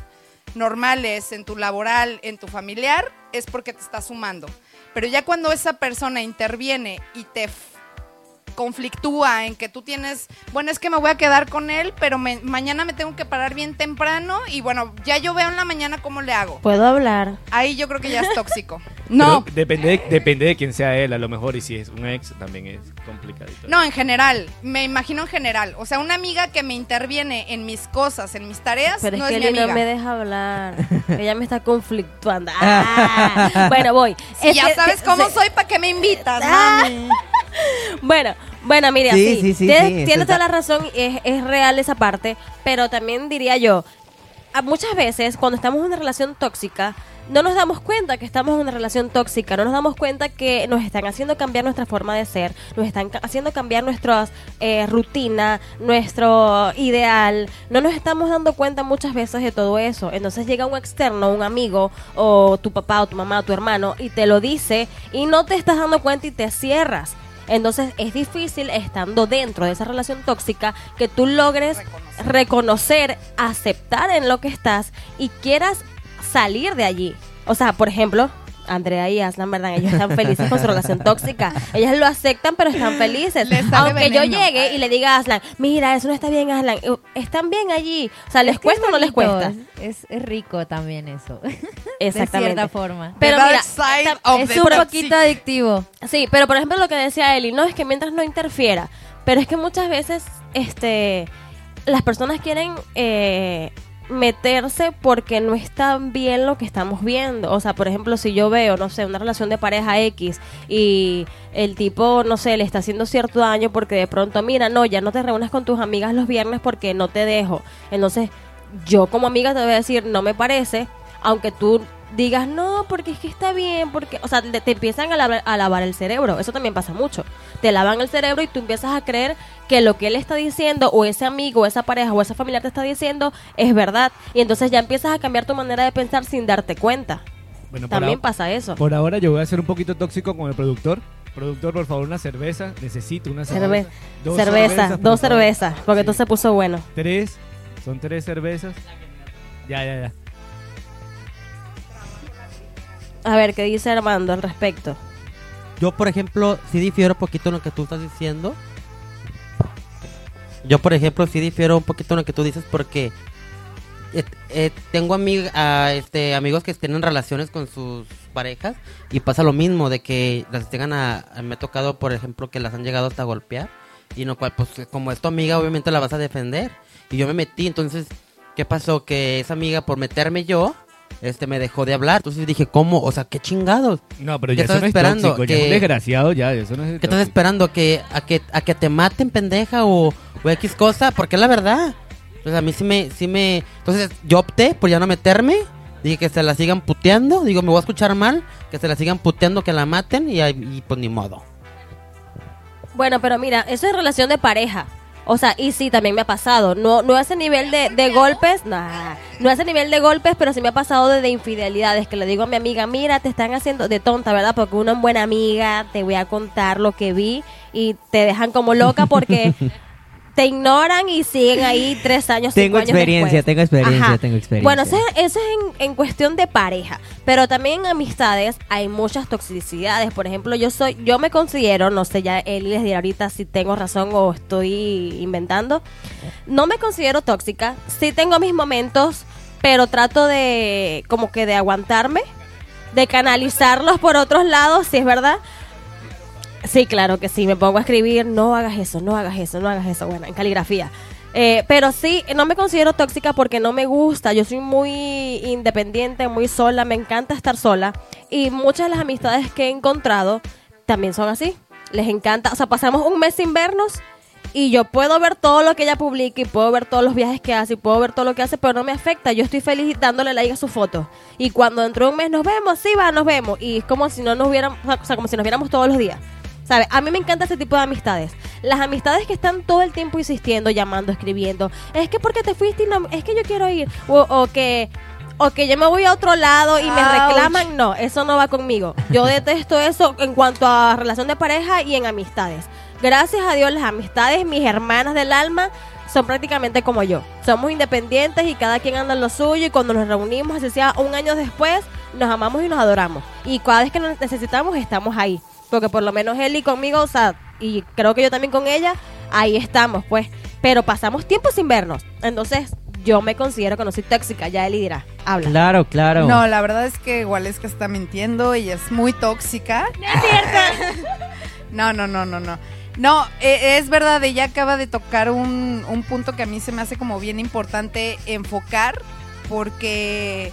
normales, en tu laboral, en tu familiar, es porque te está sumando. Pero ya cuando esa persona interviene y te conflictúa en que tú tienes, bueno, es que me voy a quedar con él, pero me- mañana me tengo que parar bien temprano y bueno, ya yo veo en la mañana cómo le hago. Puedo hablar. Ahí yo creo que ya es tóxico. No, Pero depende, de, depende de quién sea él, a lo mejor. Y si es un ex, también es complicadito. no, en general, me imagino en general. O sea, una amiga que me interviene en mis cosas, en mis tareas, Pero no es mi amiga. no me deja hablar. Ella me está conflictuando. Ah. Bueno, voy. Si Es ya que- sabes cómo soy, ¿para qué me invitas, Ah. mami? Bueno, bueno, mira, Sí, sí, sí, sí, tienes, toda la razón, es, es real esa parte, pero también diría yo, muchas veces cuando estamos en una relación tóxica, no nos damos cuenta que estamos en una relación tóxica, no nos damos cuenta que nos están haciendo cambiar nuestra forma de ser, nos están ca- haciendo cambiar nuestra rutina, nuestro ideal, no nos estamos dando cuenta muchas veces de todo eso. Entonces llega un externo, un amigo, o tu papá, o tu mamá, o tu hermano, y te lo dice, y no te estás dando cuenta y te cierras. Entonces es difícil estando dentro de esa relación tóxica que tú logres reconocer, aceptar en lo que estás y quieras salir de allí. O sea, por ejemplo, Andrea y Aslan, ¿verdad? Ellos están felices con su relación tóxica. Ellas lo aceptan, pero están felices. Aunque yo llegue y le diga a Aslan, mira, eso no está bien, Aslan. Eh, Están bien allí. O sea, ¿les Es cuesta es o no les cuesta? Es, es rico también eso. Exactamente. De cierta forma. Pero mira, side ta- of es un poquito adictivo. Sí, pero por ejemplo lo que decía Eli, no es que mientras no interfiera, pero es que muchas veces este las personas quieren eh, meterse porque no está bien lo que estamos viendo. O sea, por ejemplo, si yo veo, no sé, una relación de pareja X y el tipo, no sé, le está haciendo cierto daño porque de pronto, mira, no, ya no te reúnes con tus amigas los viernes porque no te dejo. Entonces, yo como amiga te voy a decir, no me parece, aunque tú digas, no, porque es que está bien, porque, o sea, te, te empiezan a lavar, a lavar el cerebro, eso también pasa mucho. Te lavan el cerebro y tú empiezas a creer que lo que él está diciendo, o ese amigo, o esa pareja, o esa familiar te está diciendo, es verdad. Y entonces ya empiezas a cambiar tu manera de pensar sin darte cuenta. Bueno, También pasa eso. por ahora yo voy a ser un poquito tóxico con el productor. Productor, por favor, una cerveza. Necesito una cerveza. Cerve- Dos cerveza, cervezas, dos cervezas, porque Sí. tú se puso bueno. Tres. Son tres cervezas. Ya, ya, ya. A ver, ¿qué dice Armando al respecto? Yo, por ejemplo, sí difiero un poquito en lo que tú estás diciendo. Yo, por ejemplo, sí difiero un poquito en lo que tú dices porque eh, eh, tengo amig- a, este, amigos que tienen relaciones con sus parejas y pasa lo mismo de que las tengan a, a- me ha tocado, por ejemplo, que las han llegado hasta golpear y no cual, pues como es tu amiga, obviamente la vas a defender. Y yo me metí, entonces, ¿qué pasó? Que esa amiga, por meterme yo, este, me dejó de hablar. Entonces dije, ¿cómo? O sea, ¿qué chingados? No, pero ¿Qué ya estás no es esperando? tóxico, ya es un Que- desgraciado, ya, eso no es ¿Qué estás esperando? ¿Que, a, que, ¿A que te maten, pendeja? O, o X cosa? Porque es la verdad. Entonces a mí sí me, sí me... Entonces yo opté por ya no meterme. Dije que se la sigan puteando. Digo, me voy a escuchar mal. Que se la sigan puteando, que la maten. Y, ahí- y pues ni modo. Bueno, pero mira, eso es relación de pareja. O sea, y sí, también me ha pasado. No, no a ese nivel de, golpes, nah, no a ese nivel de golpes, pero sí me ha pasado de, de infidelidades. Que le digo a mi amiga, mira, te están haciendo de tonta, ¿verdad? Porque una buena amiga, te voy a contar lo que vi y te dejan como loca porque te ignoran y siguen ahí tres años, Tengo experiencia, tengo experiencia, Ajá. tengo experiencia. Bueno, eso es, eso es en, en cuestión de pareja, pero también en amistades hay muchas toxicidades. Por ejemplo, yo soy, yo me considero, no sé, ya él les dirá ahorita si tengo razón o estoy inventando. No me considero tóxica, sí tengo mis momentos, pero trato de como que de aguantarme, de canalizarlos por otros lados, si es verdad. Sí, claro que sí, me pongo a escribir, no hagas eso, no hagas eso, no hagas eso, bueno, en caligrafía. Eh, pero sí, no me considero tóxica porque no me gusta, yo soy muy independiente, muy sola, me encanta estar sola y muchas de las amistades que he encontrado también son así, les encanta, o sea, pasamos un mes sin vernos Y yo puedo ver todo lo que ella publica y puedo ver todos los viajes que hace y puedo ver todo lo que hace, pero no me afecta. Yo estoy feliz dándole like a su foto. Y cuando dentro de un mes nos vemos, sí va, nos vemos. Y es como si no nos viéramos, o sea, como si nos viéramos todos los días. ¿Sabe? A mí me encanta ese tipo de amistades. Las amistades que están todo el tiempo insistiendo, llamando, escribiendo. Es que porque te fuiste y no, es que yo quiero ir. O, o que o que yo me voy a otro lado y me Ouch. reclaman, no, eso no va conmigo. Yo detesto eso en cuanto a relación de pareja y en amistades. Gracias a Dios las amistades, mis hermanas del alma, son prácticamente como yo. Somos independientes y cada quien anda en lo suyo y cuando nos reunimos, así sea un año después, nos amamos y nos adoramos. Y cada vez que nos necesitamos estamos ahí. Porque por lo menos él y conmigo, o sea, y creo que yo también con ella, ahí estamos, pues. Pero pasamos tiempo sin vernos. Entonces, yo me considero que no soy tóxica, ya Eli dirá. Habla. Claro, claro. No, la verdad es que Waleska está mintiendo y es muy tóxica. es cierto. No, no, no, no, no. No, eh, es verdad, ella acaba de tocar un, un punto que a mí se me hace como bien importante enfocar, porque,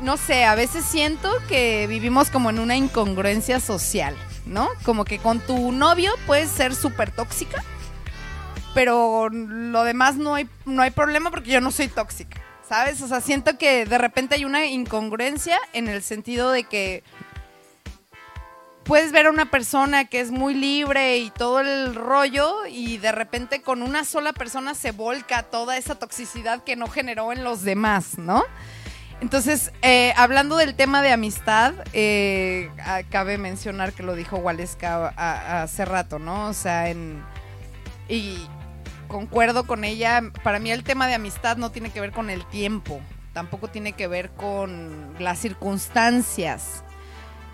no sé, a veces siento que vivimos como en una incongruencia social, ¿no? Como que con tu novio puedes ser súper tóxica, pero lo demás no hay, no hay problema porque yo no soy tóxica, ¿sabes? O sea, siento que de repente hay una incongruencia en el sentido de que puedes ver a una persona que es muy libre y todo el rollo y de repente con una sola persona se volca toda esa toxicidad que no generó en los demás, ¿no? Entonces, eh, hablando del tema de amistad, eh, cabe mencionar que lo dijo Waleska hace rato, ¿no? O sea, en... Y concuerdo con ella, para mí el tema de amistad no tiene que ver con el tiempo, tampoco tiene que ver con las circunstancias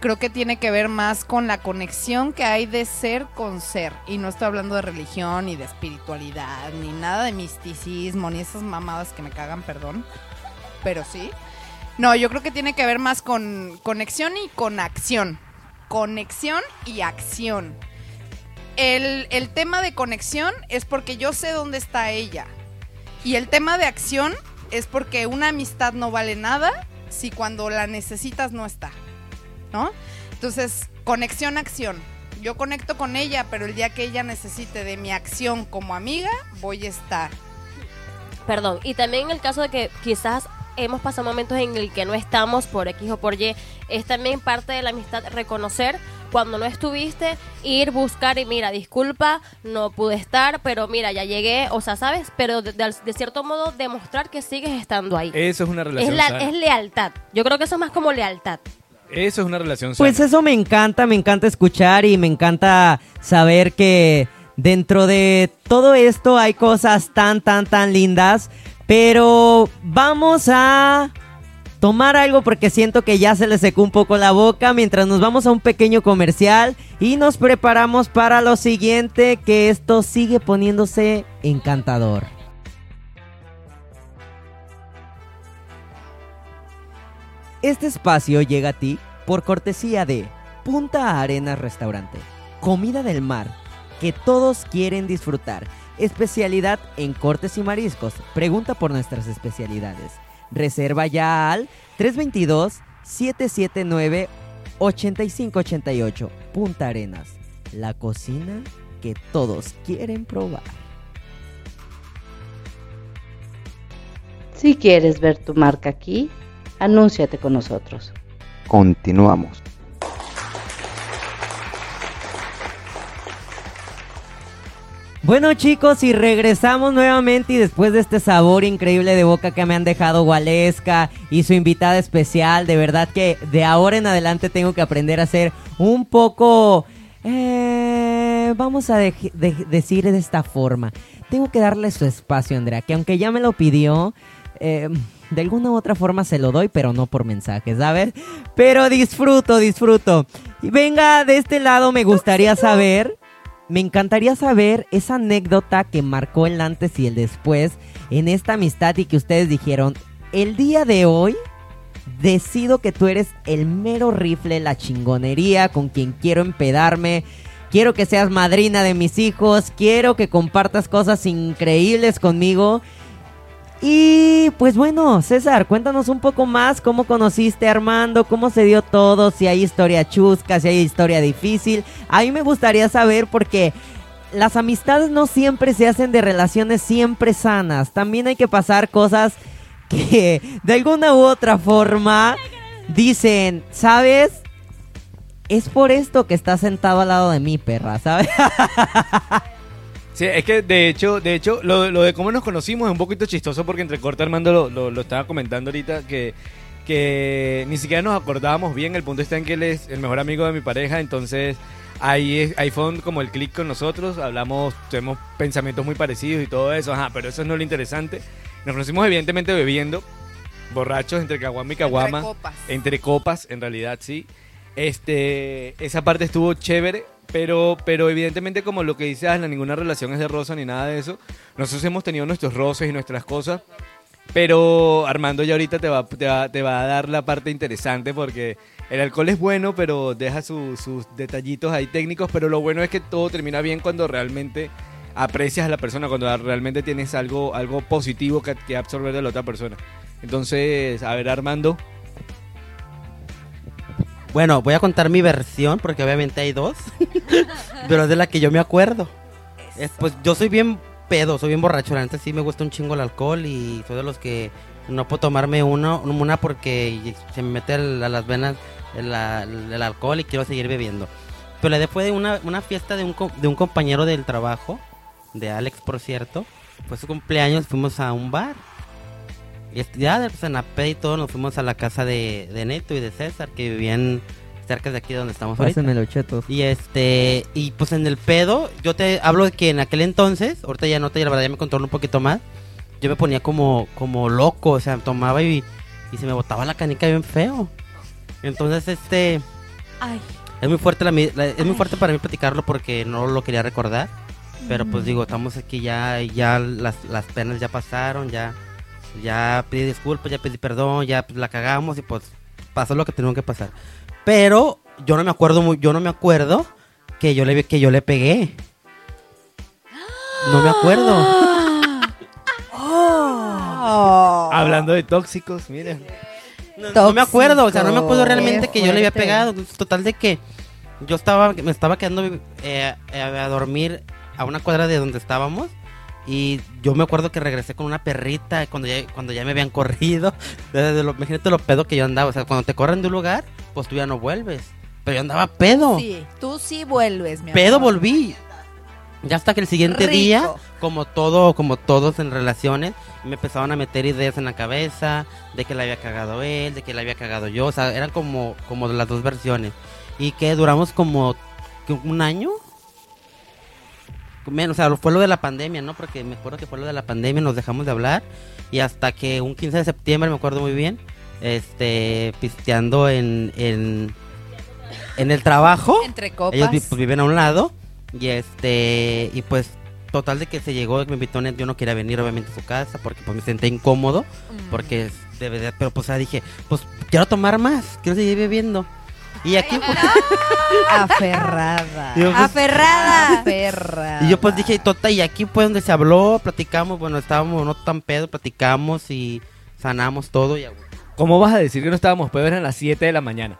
creo que tiene que ver más con la conexión que hay de ser con ser. Y no estoy hablando de religión, ni de espiritualidad, ni nada de misticismo, ni esas mamadas que me cagan, perdón. Pero sí. No, yo creo que tiene que ver más con conexión y con acción. Conexión y acción. El, el tema de conexión es porque yo sé dónde está ella. Y el tema de acción es porque una amistad no vale nada si cuando la necesitas no está. ¿no? Entonces, conexión, acción. Yo conecto con ella, pero el día que ella necesite de mi acción como amiga, voy a estar. Perdón. Y también el caso de que quizás hemos pasado momentos en el que no estamos por X o por Y, es también parte de la amistad reconocer cuando no estuviste, ir, buscar y mira, disculpa, no pude estar, pero mira, ya llegué, o sea, ¿sabes? Pero de, de- de cierto modo demostrar que sigues estando ahí. Eso es una Es, relación la- sana. es lealtad. Yo creo que eso es más como lealtad. Eso es una relación Pues sana. eso me encanta, me encanta escuchar y me encanta saber que dentro de todo esto hay cosas tan, tan, tan lindas. Pero vamos a tomar algo porque siento que ya se le secó un poco la boca mientras nos vamos a un pequeño comercial y nos preparamos para lo siguiente que esto sigue poniéndose encantador. Este espacio llega a ti por cortesía de Punta Arenas Restaurante. Comida del mar que todos quieren disfrutar. Especialidad en cortes y mariscos. Pregunta por nuestras especialidades. Reserva ya al 322-779-8588. Punta Arenas. La cocina que todos quieren probar. Si quieres ver tu marca aquí, anúnciate con nosotros. Continuamos. Bueno chicos, y regresamos nuevamente y después de este sabor increíble de boca que me han dejado Waleska y su invitada especial, de verdad que de ahora en adelante tengo que aprender a ser un poco, eh, vamos a decir de esta forma, tengo que darle su espacio Andrea, que aunque ya me lo pidió, eh, de alguna u otra forma se lo doy, pero no por mensajes, ¿sabes? Pero disfruto, disfruto. Venga, de este lado me gustaría saber... Me encantaría saber esa anécdota que marcó el antes y el después en esta amistad y que ustedes dijeron, el día de hoy decido que tú eres el mero rifle, la chingonería con quien quiero empedarme. Quiero que seas madrina de mis hijos, quiero que compartas cosas increíbles conmigo. Y pues bueno, César, cuéntanos un poco más cómo conociste a Armando, cómo se dio todo, si hay historia chusca, si hay historia difícil. A mí me gustaría saber porque las amistades no siempre se hacen de relaciones siempre sanas. También hay que pasar cosas que de alguna u otra forma dicen, ¿sabes? Es por esto que estás sentado al lado de mí, perra, ¿sabes? Sí, es que de hecho, de hecho, lo, lo de cómo nos conocimos es un poquito chistoso porque entre corta Armando lo, lo, lo estaba comentando ahorita que, que ni siquiera nos acordábamos bien. El punto está en que él es el mejor amigo de mi pareja, entonces ahí, es- ahí fue como el clic con nosotros. Hablamos, tenemos pensamientos muy parecidos y todo eso, ajá, pero eso no es lo interesante. Nos conocimos evidentemente bebiendo, borrachos entre caguama y caguama. Entre copas. Entre copas, en realidad, sí. Este, esa parte estuvo chévere, pero, pero evidentemente como lo que dice Aslan, ninguna relación es de rosa ni nada de eso. Nosotros hemos tenido nuestros roces y nuestras cosas, pero Armando ya ahorita te va, te va, te va a dar la parte interesante porque el alcohol es bueno, pero deja su- sus detallitos ahí técnicos, pero lo bueno es que todo termina bien cuando realmente aprecias a la persona, cuando realmente tienes algo, algo positivo que, que absorber de la otra persona. Entonces, a ver Armando, Bueno, voy a contar mi versión porque obviamente hay dos, pero es de la que yo me acuerdo. Es, pues yo soy bien pedo, soy bien borracho, la neta sí me gusta un chingo el alcohol y soy de los que no puedo tomarme uno, una porque se me mete el- a las venas el, el alcohol y quiero seguir bebiendo. Pero la idea fue de una, una fiesta de un, de un compañero del trabajo, de Alex por cierto, fue su cumpleaños, fuimos a un bar. Y este- ya pues, en la peda y todo nos fuimos a la casa de, de Neto y de César, que vivían cerca de aquí donde estamos ahorita. Los chetos. Y este, y pues en el pedo, yo te hablo de que en aquel entonces, ahorita ya no te, la verdad ya me controlo un poquito más, yo me ponía como, como loco, o sea, tomaba y, y se me botaba la canica bien feo. Entonces, este, Ay. es muy fuerte la, la- es muy fuerte para mí platicarlo porque no lo quería recordar. Pero pues digo, estamos aquí ya, ya las, las penas ya pasaron, ya, ya pedí disculpas, ya pedí perdón, ya pues, la cagamos y pues pasó lo que tenía que pasar. Pero yo no me acuerdo muy, yo no me acuerdo que yo le que yo le pegué. No me acuerdo. Oh. hablando de tóxicos, miren. No, no me acuerdo, o sea, no me acuerdo realmente que yo le había pegado. Total de que yo estaba, me estaba quedando eh, eh, a dormir a una cuadra de donde estábamos. Y yo me acuerdo que regresé con una perrita cuando ya, cuando ya me habían corrido. Desde lo, imagínate lo pedo que yo andaba. O sea, cuando te corren de un lugar, pues tú ya no vuelves. Pero yo andaba pedo. Sí, tú sí vuelves, mi pedo amor. volví. Ya hasta que el siguiente Rico. día, como todo, como todos en relaciones, me empezaban a meter ideas en la cabeza de que la había cagado él, de que la había cagado yo, o sea, eran como, como las dos versiones. Y que duramos como ¿qué, un año. Menos, o sea, fue lo de la pandemia, ¿no? Porque me acuerdo que fue lo de la pandemia, nos dejamos de hablar. Y hasta que un 15 de septiembre, me acuerdo muy bien, este, pisteando en, en, en el trabajo. Entre copas. Ellos pues, viven a un lado y este y pues total de que se llegó, me invitó, yo no quería venir obviamente a su casa porque pues me senté incómodo Mm. porque es de verdad, pero pues ya dije, pues quiero tomar más, quiero seguir bebiendo. Y aquí pues, Aferrada. Y yo, pues, Aferrada. Aferrada. y yo pues dije, tota, y aquí pues donde se habló, platicamos, bueno, estábamos no tan pedo, platicamos y sanamos todo y ¿Cómo vas a decir que no estábamos pedos? Eran las 7 de la mañana.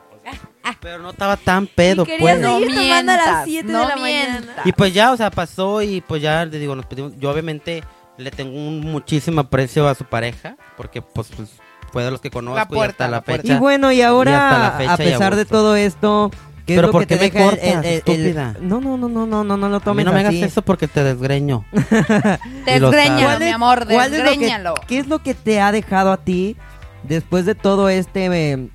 pero no estaba tan pedo, pues. No tomando a las mientas, 7 no de la mientas. mañana. Y pues ya, o sea, pasó y pues ya, le digo, nos pedimos, yo obviamente le tengo un muchísimo aprecio a su pareja, porque pues, pues fue de los que conozco La y puerta, hasta la, la fecha. Y bueno, y Y hasta ahora, la fecha a y pesar de todo esto, ¿qué Pero es lo ¿por que qué te me deja el- cortas, el- el- estúpida? No, no, no, no, no, no, no lo a mí tomes no me hagas así. eso porque te desgreño. Y lo Desgréñalo, sabes. mi amor, ¿Cuál es lo que- desgréñalo. ¿Qué es lo que te ha dejado a ti después de todo este... eh,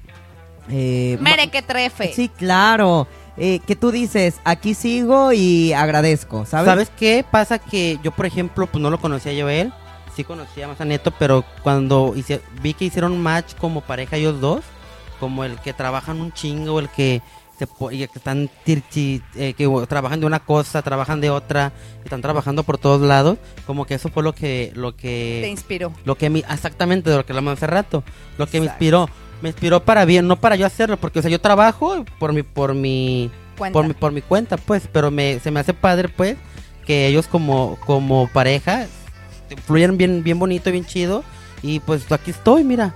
eh, Mere que trefe. Sí, claro. Eh, que tú dices, aquí sigo y agradezco, ¿sabes? ¿Sabes qué? Pasa que yo, por ejemplo, pues no lo conocía yo a él. Sí conocía más a Neto, pero cuando hice- vi que hicieron match como pareja ellos dos, como el que trabajan un chingo, el que se y el que están tirchi, eh, que trabajan de una cosa, trabajan de otra, están trabajando por todos lados, como que eso fue lo que lo que Te inspiró. lo que mi, exactamente de lo que hablamos hace rato, lo que me inspiró, me inspiró para bien, no para yo hacerlo, porque o sea, yo trabajo por mi por mi Cuenta. por mi, por mi cuenta, pues, pero me, se me hace padre, pues, que ellos como, como pareja fluyen bien, bien bonito, bien chido, y pues aquí estoy, mira,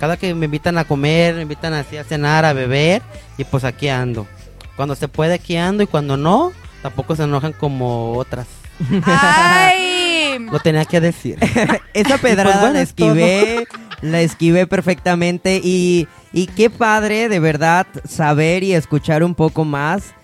cada que me invitan a comer, me invitan así a cenar, a beber, y pues aquí ando. Cuando se puede aquí ando, y cuando no, tampoco se enojan como otras. ¡Ay! Lo tenía que decir. Esa pedrada bueno, la esquivé, la esquivé perfectamente y, y qué padre de verdad saber y escuchar un poco más.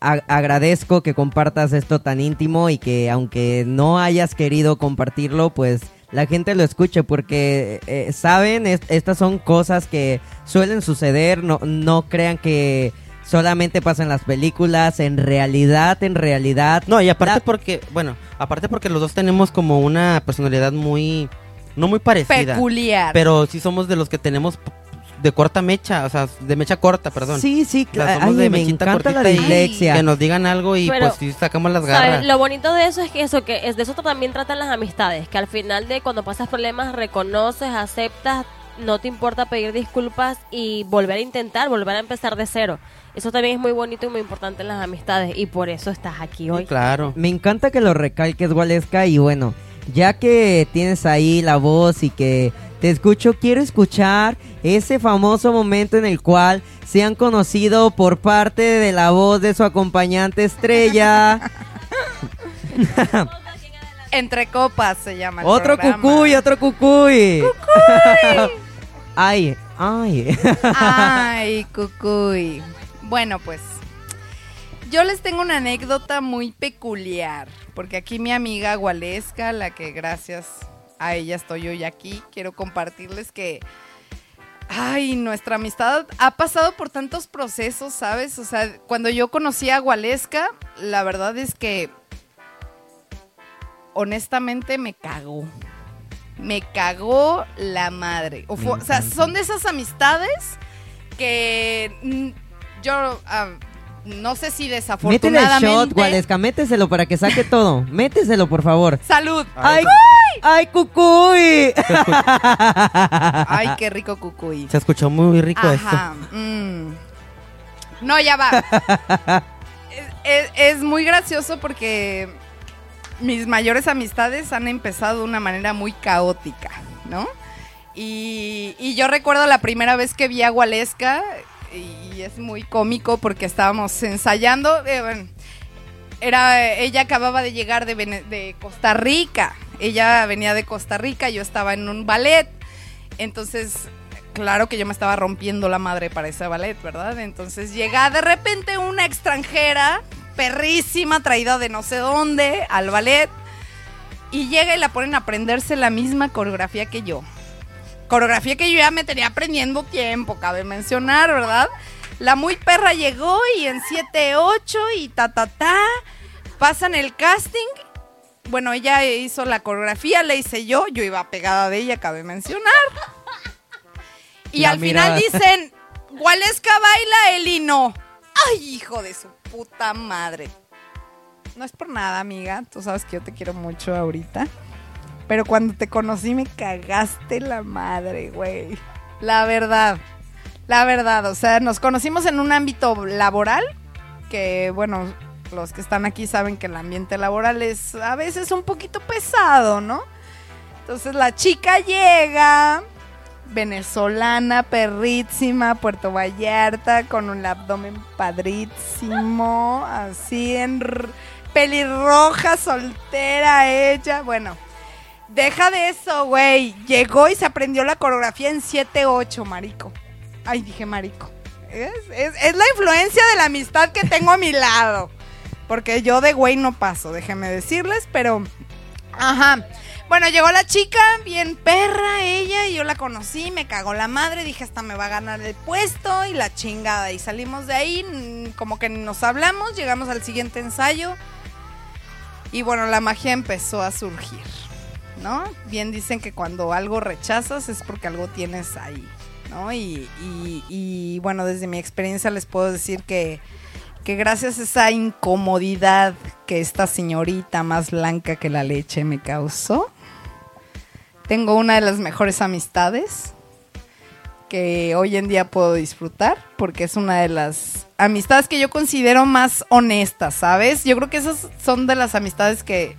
A- agradezco que compartas esto tan íntimo y que aunque no hayas querido compartirlo, pues la gente lo escuche porque, eh, saben, Es- estas son cosas que suelen suceder, no, no crean que solamente pasan las películas, en realidad, en realidad. No, y aparte La- porque, bueno, aparte porque los dos tenemos como una personalidad muy, no muy parecida. Peculiar. Pero sí somos de los que tenemos de corta mecha, o sea, de mecha corta, perdón. Sí, sí, O sea, claro. somos Ay, de me mechita encanta la y dislexia. Que nos digan algo y Pero, pues sí sacamos las ¿Sabes? garras. Lo bonito de eso es que eso que es de eso también tratan las amistades, que al final de cuando pasas problemas reconoces, aceptas, no te importa pedir disculpas y volver a intentar, volver a empezar de cero. Eso también es muy bonito y muy importante en las amistades y por eso estás aquí hoy. Claro. Me encanta que lo recalques, Waleska, y bueno, ya que tienes ahí la voz y que te escucho, quiero escuchar ese famoso momento en el cual se han conocido por parte de la voz de su acompañante estrella. Entre copas se llama. el otro programa. cucuy, otro cucuy. ay, ay. Ay, cucuy. Bueno, pues. Yo les tengo una anécdota muy peculiar. Porque aquí mi amiga Gualesca, la que gracias a ella estoy hoy aquí, quiero compartirles que. Ay, nuestra amistad ha pasado por tantos procesos, ¿sabes? O sea, cuando yo conocí a Gualesca, la verdad es que. Honestamente me cagó. Me cagó la madre. O, fue- o sea, son de esas amistades que yo ah, no sé si Métele el desafortunadamente. shot, Waleska, méteselo para que saque todo. Méteselo, por favor. Salud. Ay, ay, cucuy. Ay, qué rico cucuy. Se escuchó muy rico Ajá. mm. No, ya va. es, es- es muy gracioso porque mis mayores amistades han empezado de una manera muy caótica, ¿no? Y, y yo recuerdo la primera vez que vi a Gualesca, y es muy cómico porque estábamos ensayando. eh, era, ella acababa de llegar de, de Costa Rica. Ella venía de Costa Rica, yo estaba en un ballet. Entonces, claro que yo me estaba rompiendo la madre para ese ballet, ¿verdad? Entonces llega de repente una extranjera, perrísima, traída de no sé dónde, al ballet. Y llega y la ponen a aprenderse la misma coreografía que yo. Coreografía que yo ya me tenía aprendiendo tiempo, cabe mencionar, ¿verdad? La muy perra llegó y en 7-8 y ta ta ta. Pasan el casting. Bueno, ella hizo la coreografía, la hice yo. Yo iba pegada de ella, cabe mencionar. Y La al final dicen, Gualesca baila, Eli no. Ay, hijo de su puta madre. No es por nada, amiga. Tú sabes que yo te quiero mucho ahorita. Pero cuando te conocí me cagaste la madre, güey. La verdad. La verdad. O sea, nos conocimos en un ámbito laboral. Que, bueno, los que están aquí saben que el ambiente laboral es a veces un poquito pesado, ¿no? Entonces la chica llega, venezolana, perrísima, Puerto Vallarta, con un abdomen padrísimo, así en pelirroja, soltera ella. Bueno, deja de eso, güey. Llegó y se aprendió la coreografía en 7-8, marico. Ay, dije marico. Es, la influencia de la amistad que tengo a mi lado. Porque yo de güey no paso, déjenme decirles, pero... Ajá. Bueno, llegó la chica, bien perra ella, y yo la conocí, me cagó la madre, dije hasta me va a ganar el puesto y la chingada. Y salimos de ahí, mm, como que nos hablamos, llegamos al siguiente ensayo. Y bueno, la magia empezó a surgir, ¿no? Bien dicen que cuando algo rechazas es porque algo tienes ahí, ¿no? Y, bueno, desde mi experiencia les puedo decir que, que gracias a esa incomodidad que esta señorita más blanca que la leche me causó, tengo una de las mejores amistades que hoy en día puedo disfrutar porque es una de las amistades que yo considero más honestas, ¿sabes? Yo creo que esas son de las amistades que,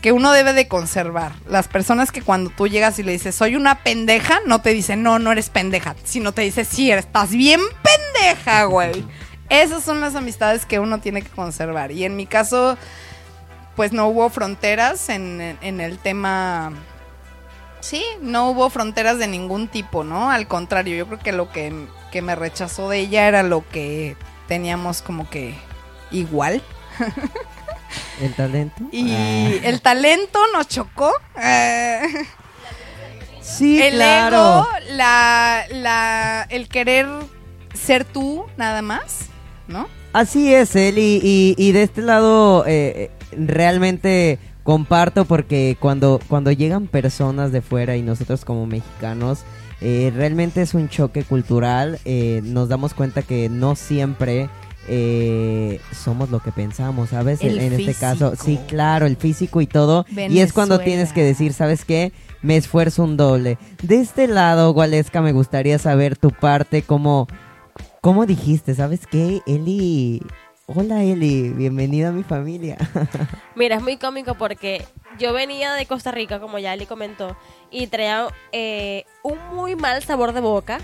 que uno debe de conservar. Las personas que cuando tú llegas y le dices, soy una pendeja, no te dicen, no, no eres pendeja, sino te dice, sí, estás bien pendeja, güey. Esas son las amistades que uno tiene que conservar. Y en mi caso, pues no hubo fronteras en, en el tema... Sí, no hubo fronteras de ningún tipo, ¿no? Al contrario, yo creo que lo que, que me rechazó de ella era lo que teníamos como que igual. ¿El talento? Y Ah. el talento nos chocó. Eh, Sí, el claro. ego, la, la, el querer ser tú nada más, ¿no? Así es, Eli. Y, y de este lado eh, realmente comparto porque cuando, cuando llegan personas de fuera y nosotros como mexicanos, eh, realmente es un choque cultural. eh, nos damos cuenta que no siempre eh, somos lo que pensamos, ¿sabes? El en, este caso, sí, claro, el físico y todo. Y es cuando tienes que decir, ¿sabes qué? Me esfuerzo un doble. De este lado, Gualesca, me gustaría saber tu parte, cómo, cómo dijiste, ¿sabes qué? Eli, hola Eli, bienvenida a mi familia. Mira, es muy cómico porque yo venía de Costa Rica, como ya Eli comentó, y traía eh, un muy mal sabor de boca,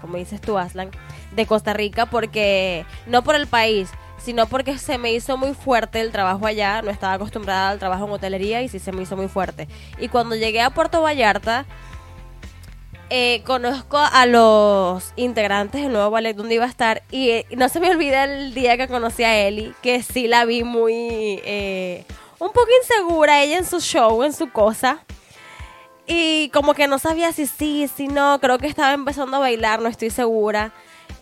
como dices tú, Aslan, de Costa Rica, porque no por el país, sino porque se me hizo muy fuerte el trabajo allá. No estaba acostumbrada al trabajo en hotelería y sí se me hizo muy fuerte. Y cuando llegué a Puerto Vallarta, eh, conozco a los integrantes del nuevo ballet donde iba a estar y eh, no se me olvida el día que conocí a Eli, que sí la vi muy, eh, un poco insegura ella en su show, en su cosa. Y como que no sabía si sí, si no, creo que estaba empezando a bailar, no estoy segura.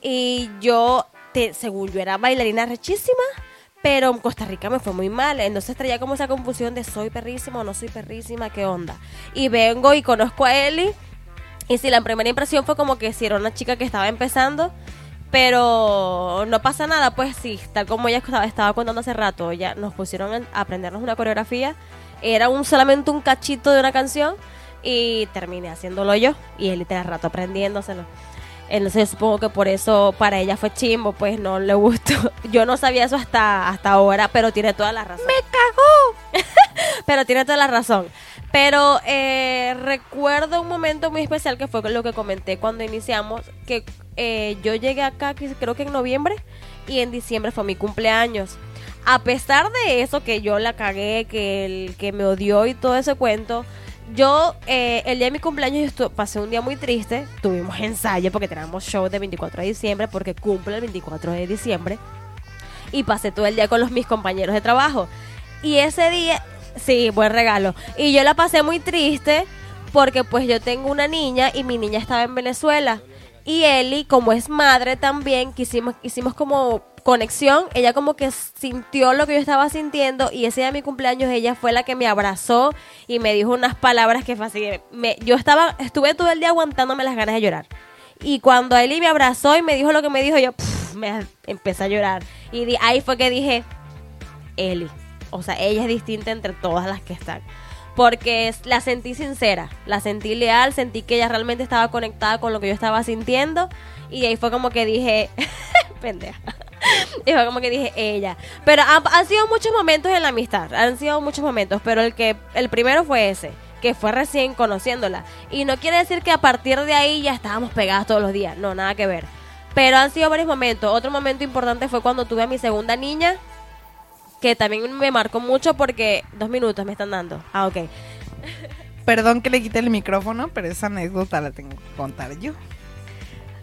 Y yo, te, según yo era bailarina rechísima, pero en Costa Rica me fue muy mal. Entonces traía como esa confusión de soy perrísima o no soy perrísima, qué onda. Y vengo y conozco a Eli. Y sí, la primera impresión fue como que si era una chica que estaba empezando, pero no pasa nada, pues sí, tal como ella estaba, contando hace rato, ya nos pusieron a aprendernos una coreografía, era un solamente un cachito de una canción y terminé haciéndolo yo y él literal rato aprendiéndoselo. Entonces supongo que por eso para ella fue chimbo, pues no le gustó. Yo no sabía eso hasta, hasta ahora, pero tiene toda la razón. ¡Me cagó! pero tiene toda la razón. Pero eh, recuerdo un momento muy especial que fue lo que comenté cuando iniciamos, que eh, yo llegué acá creo que en noviembre y en diciembre fue mi cumpleaños. A pesar de eso, que yo la cagué, que el que me odió y todo ese cuento, yo eh, el día de mi cumpleaños yo pasé un día muy triste, tuvimos ensayo porque teníamos show de 24 de diciembre, porque cumple el 24 de diciembre, y pasé todo el día con los, mis compañeros de trabajo. Y ese día, sí, buen regalo. Y yo la pasé muy triste porque pues yo tengo una niña y mi niña estaba en Venezuela. Y Eli, como es madre también, quisimos, hicimos como conexión. Ella como que sintió lo que yo estaba sintiendo y ese día de mi cumpleaños ella fue la que me abrazó y me dijo unas palabras que así. Me, yo estaba, estuve todo el día aguantándome las ganas de llorar. Y cuando Eli me abrazó y me dijo lo que me dijo, yo me empecé a llorar. Y ahí fue que dije, Eli. O sea, ella es distinta entre todas las que están. Porque la sentí sincera, la sentí leal, sentí que ella realmente estaba conectada con lo que yo estaba sintiendo. Y ahí fue como que dije, pendeja. Y fue como que dije ella. Pero han sido muchos momentos en la amistad, han sido muchos momentos, pero el que el primero fue ese, que fue recién conociéndola. Y no quiere decir que a partir de ahí ya estábamos pegadas todos los días, no, nada que ver. Pero han sido varios momentos. Otro momento importante fue cuando tuve a mi segunda niña, que también me marcó mucho porque dos minutos me están dando. Ah, ok. Perdón que le quite el micrófono, pero esa anécdota la tengo que contar yo.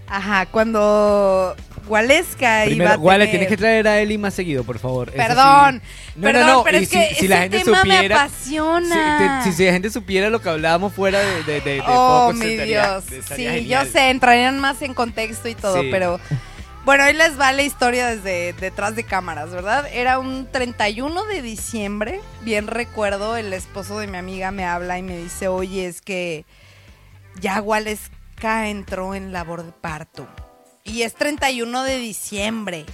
Ajá, cuando Waleska iba a Guale, tener- tienes que traer a Eli más seguido, por favor. Sí. Perdón, No, perdón, no, no. pero y es si, que si la ese gente tema me supiera. apasiona. Si, te- si la gente supiera lo que hablábamos fuera de, de, de, de oh, Focus, mi estaría- Dios. estaría Sí, genial. yo sé, entrarían más en contexto y todo, Sí. pero bueno, hoy les va la historia desde detrás de cámaras, ¿verdad? Era un 31 de diciembre, bien recuerdo, el esposo de mi amiga me habla y me dice, oye, es que ya Waleska entró en labor de parto. Y es 31 de diciembre.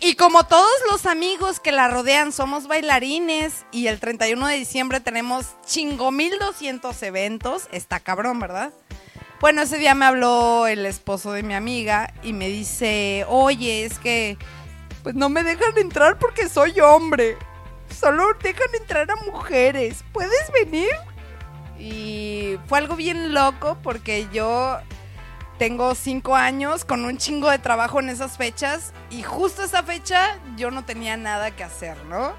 Y como todos los amigos que la rodean somos bailarines y el 31 de diciembre tenemos chingo 1200 eventos, está cabrón, ¿verdad? Bueno, ese día me habló el esposo de mi amiga y me dice, oye, es que pues no me dejan entrar porque soy hombre. Solo dejan entrar a mujeres. ¿Puedes venir? Y fue algo bien loco porque yo tengo cinco años con un chingo de trabajo en esas fechas y justo esa fecha yo no tenía nada que hacer, ¿no?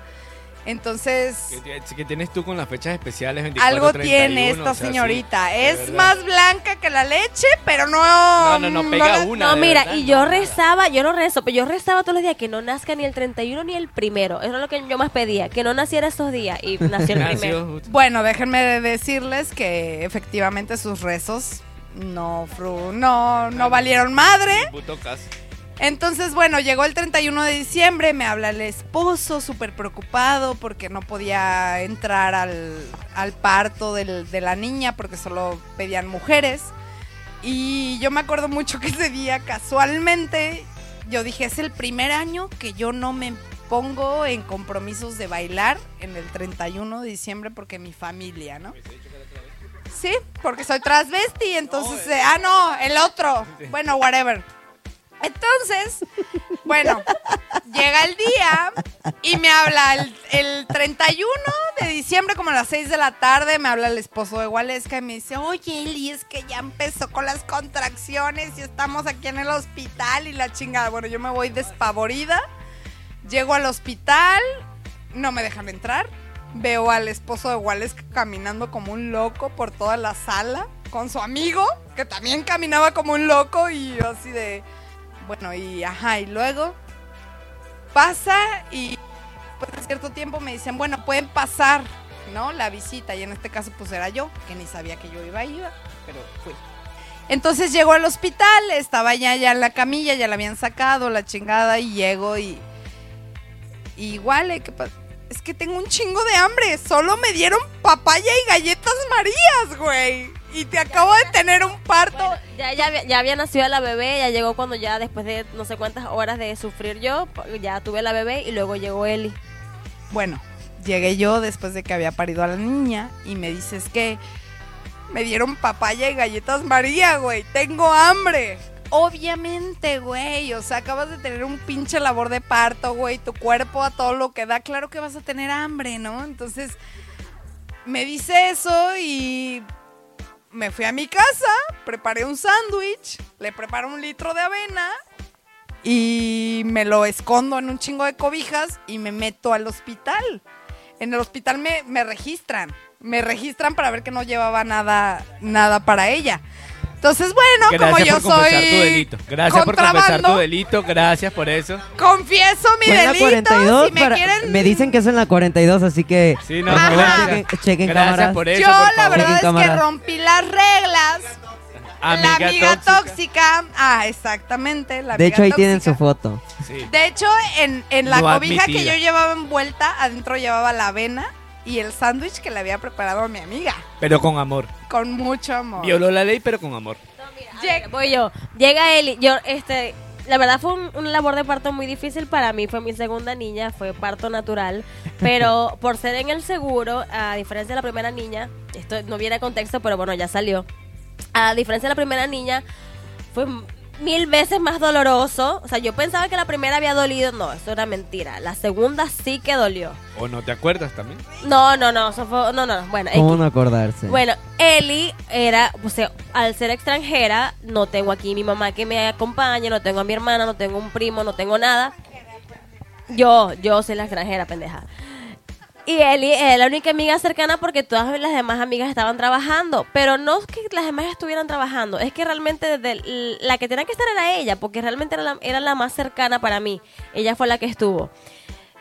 Entonces, ¿Qué, qué tienes tú con las fechas especiales 24, algo 31? tiene esta O sea, sí, señorita. de es verdad. más blanca que la leche, pero no... No, no, no, pega la- una. No, mira, verdad, y no, yo nada. rezaba, yo no rezo, pero yo rezaba todos los días que no nazca ni el 31 ni el primero. Eso es lo que yo más pedía, que no naciera esos días y nació el primero. Bueno, déjenme decirles que efectivamente sus rezos no, fru- no, no valieron madre. Entonces, bueno, llegó el 31 de diciembre, me habla el esposo, súper preocupado porque no podía entrar al, al parto del- de la niña porque solo pedían mujeres. Y yo me acuerdo mucho que ese día, casualmente, yo dije, es el primer año que yo no me pongo en compromisos de bailar en el 31 de diciembre porque mi familia, ¿no? Sí, porque soy transvesti, entonces... eh, ah, no, el otro. Bueno, whatever. Entonces, bueno, llega el día y me habla el, el 31 de diciembre, como a las 6 de la tarde, me habla el esposo de Waleska y me dice, oye, Eli, es que ya empezó con las contracciones y estamos aquí en el hospital y la chingada. Bueno, yo me voy despavorida, llego al hospital, no me dejan entrar, veo al esposo de Waleska caminando como un loco por toda la sala con su amigo, que también caminaba como un loco y así de... Bueno, y ajá, y luego pasa y después de cierto tiempo me dicen, bueno, pueden pasar, ¿no? La visita, y en este caso pues era yo, que ni sabía que yo iba a ir, pero fui. Entonces llego al hospital, estaba ya, ya en la camilla, ya la habían sacado, la chingada, y llego y... y igual, eh, ¿qué pa- es que tengo un chingo de hambre, solo me dieron papaya y galletas marías, güey. Y te acabo de tener un parto. Bueno, ya, ya, había- ya había nacido la bebé, ya llegó cuando ya después de no sé cuántas horas de sufrir yo, ya tuve la bebé y luego llegó Eli. Bueno, llegué yo después de que había parido a la niña y me dices que me dieron papaya y galletas María, güey. Tengo hambre. Obviamente, güey. O sea, acabas de tener un pinche labor de parto, güey. Tu cuerpo a todo lo que da. Claro que vas a tener hambre, ¿no? Entonces, me dice eso y me fui a mi casa, preparé un sándwich, le preparo un litro de avena y me lo escondo en un chingo de cobijas y me meto al hospital. En el hospital me, me registran, me registran para ver que no llevaba nada, nada para ella. Entonces, bueno, Gracias como yo por confesar soy tu delito. Gracias por confesar tu delito. Gracias por eso. confieso mi Fue en la delito. 42, si me para- quieren me dicen que es en la 42, así que Sí, no, chequen, chequen Gracias cámaras. por eso, yo por la verdad es que rompí las reglas. Amiga la amiga tóxica. tóxica. Ah, exactamente. La De hecho, ahí tienen su foto. Sí. De hecho, en, en la No cobija que yo llevaba envuelta, adentro llevaba la avena y el sándwich que le había preparado a mi amiga. Pero con amor. Con mucho amor. Violó la ley, pero con amor. Llega- voy yo. Llega Eli. Yo, este, la verdad fue un- una labor de parto muy difícil para mí. Fue mi segunda niña, fue parto natural. Pero por ser en el seguro, a diferencia de la primera niña, esto no viene a contexto, pero bueno, ya salió. A diferencia de la primera niña, fue mil veces más doloroso. O sea, yo pensaba que la primera había dolido. No, eso era mentira. La segunda sí que dolió. ¿O no te acuerdas también? No, no, no. Eso fue, no, no, no. Bueno, ¿Cómo no acordarse? Bueno, Eli era, o sea, al ser extranjera, no tengo aquí mi mamá que me acompañe, no tengo a mi hermana, no tengo un primo, no tengo nada. Yo, yo soy la extranjera, pendeja. Y Eli es la única amiga cercana porque todas las demás amigas estaban trabajando. Pero no es que las demás estuvieran trabajando, es que realmente desde la que tenía que estar era ella, porque realmente era la, era la más cercana para mí. Ella fue la que estuvo.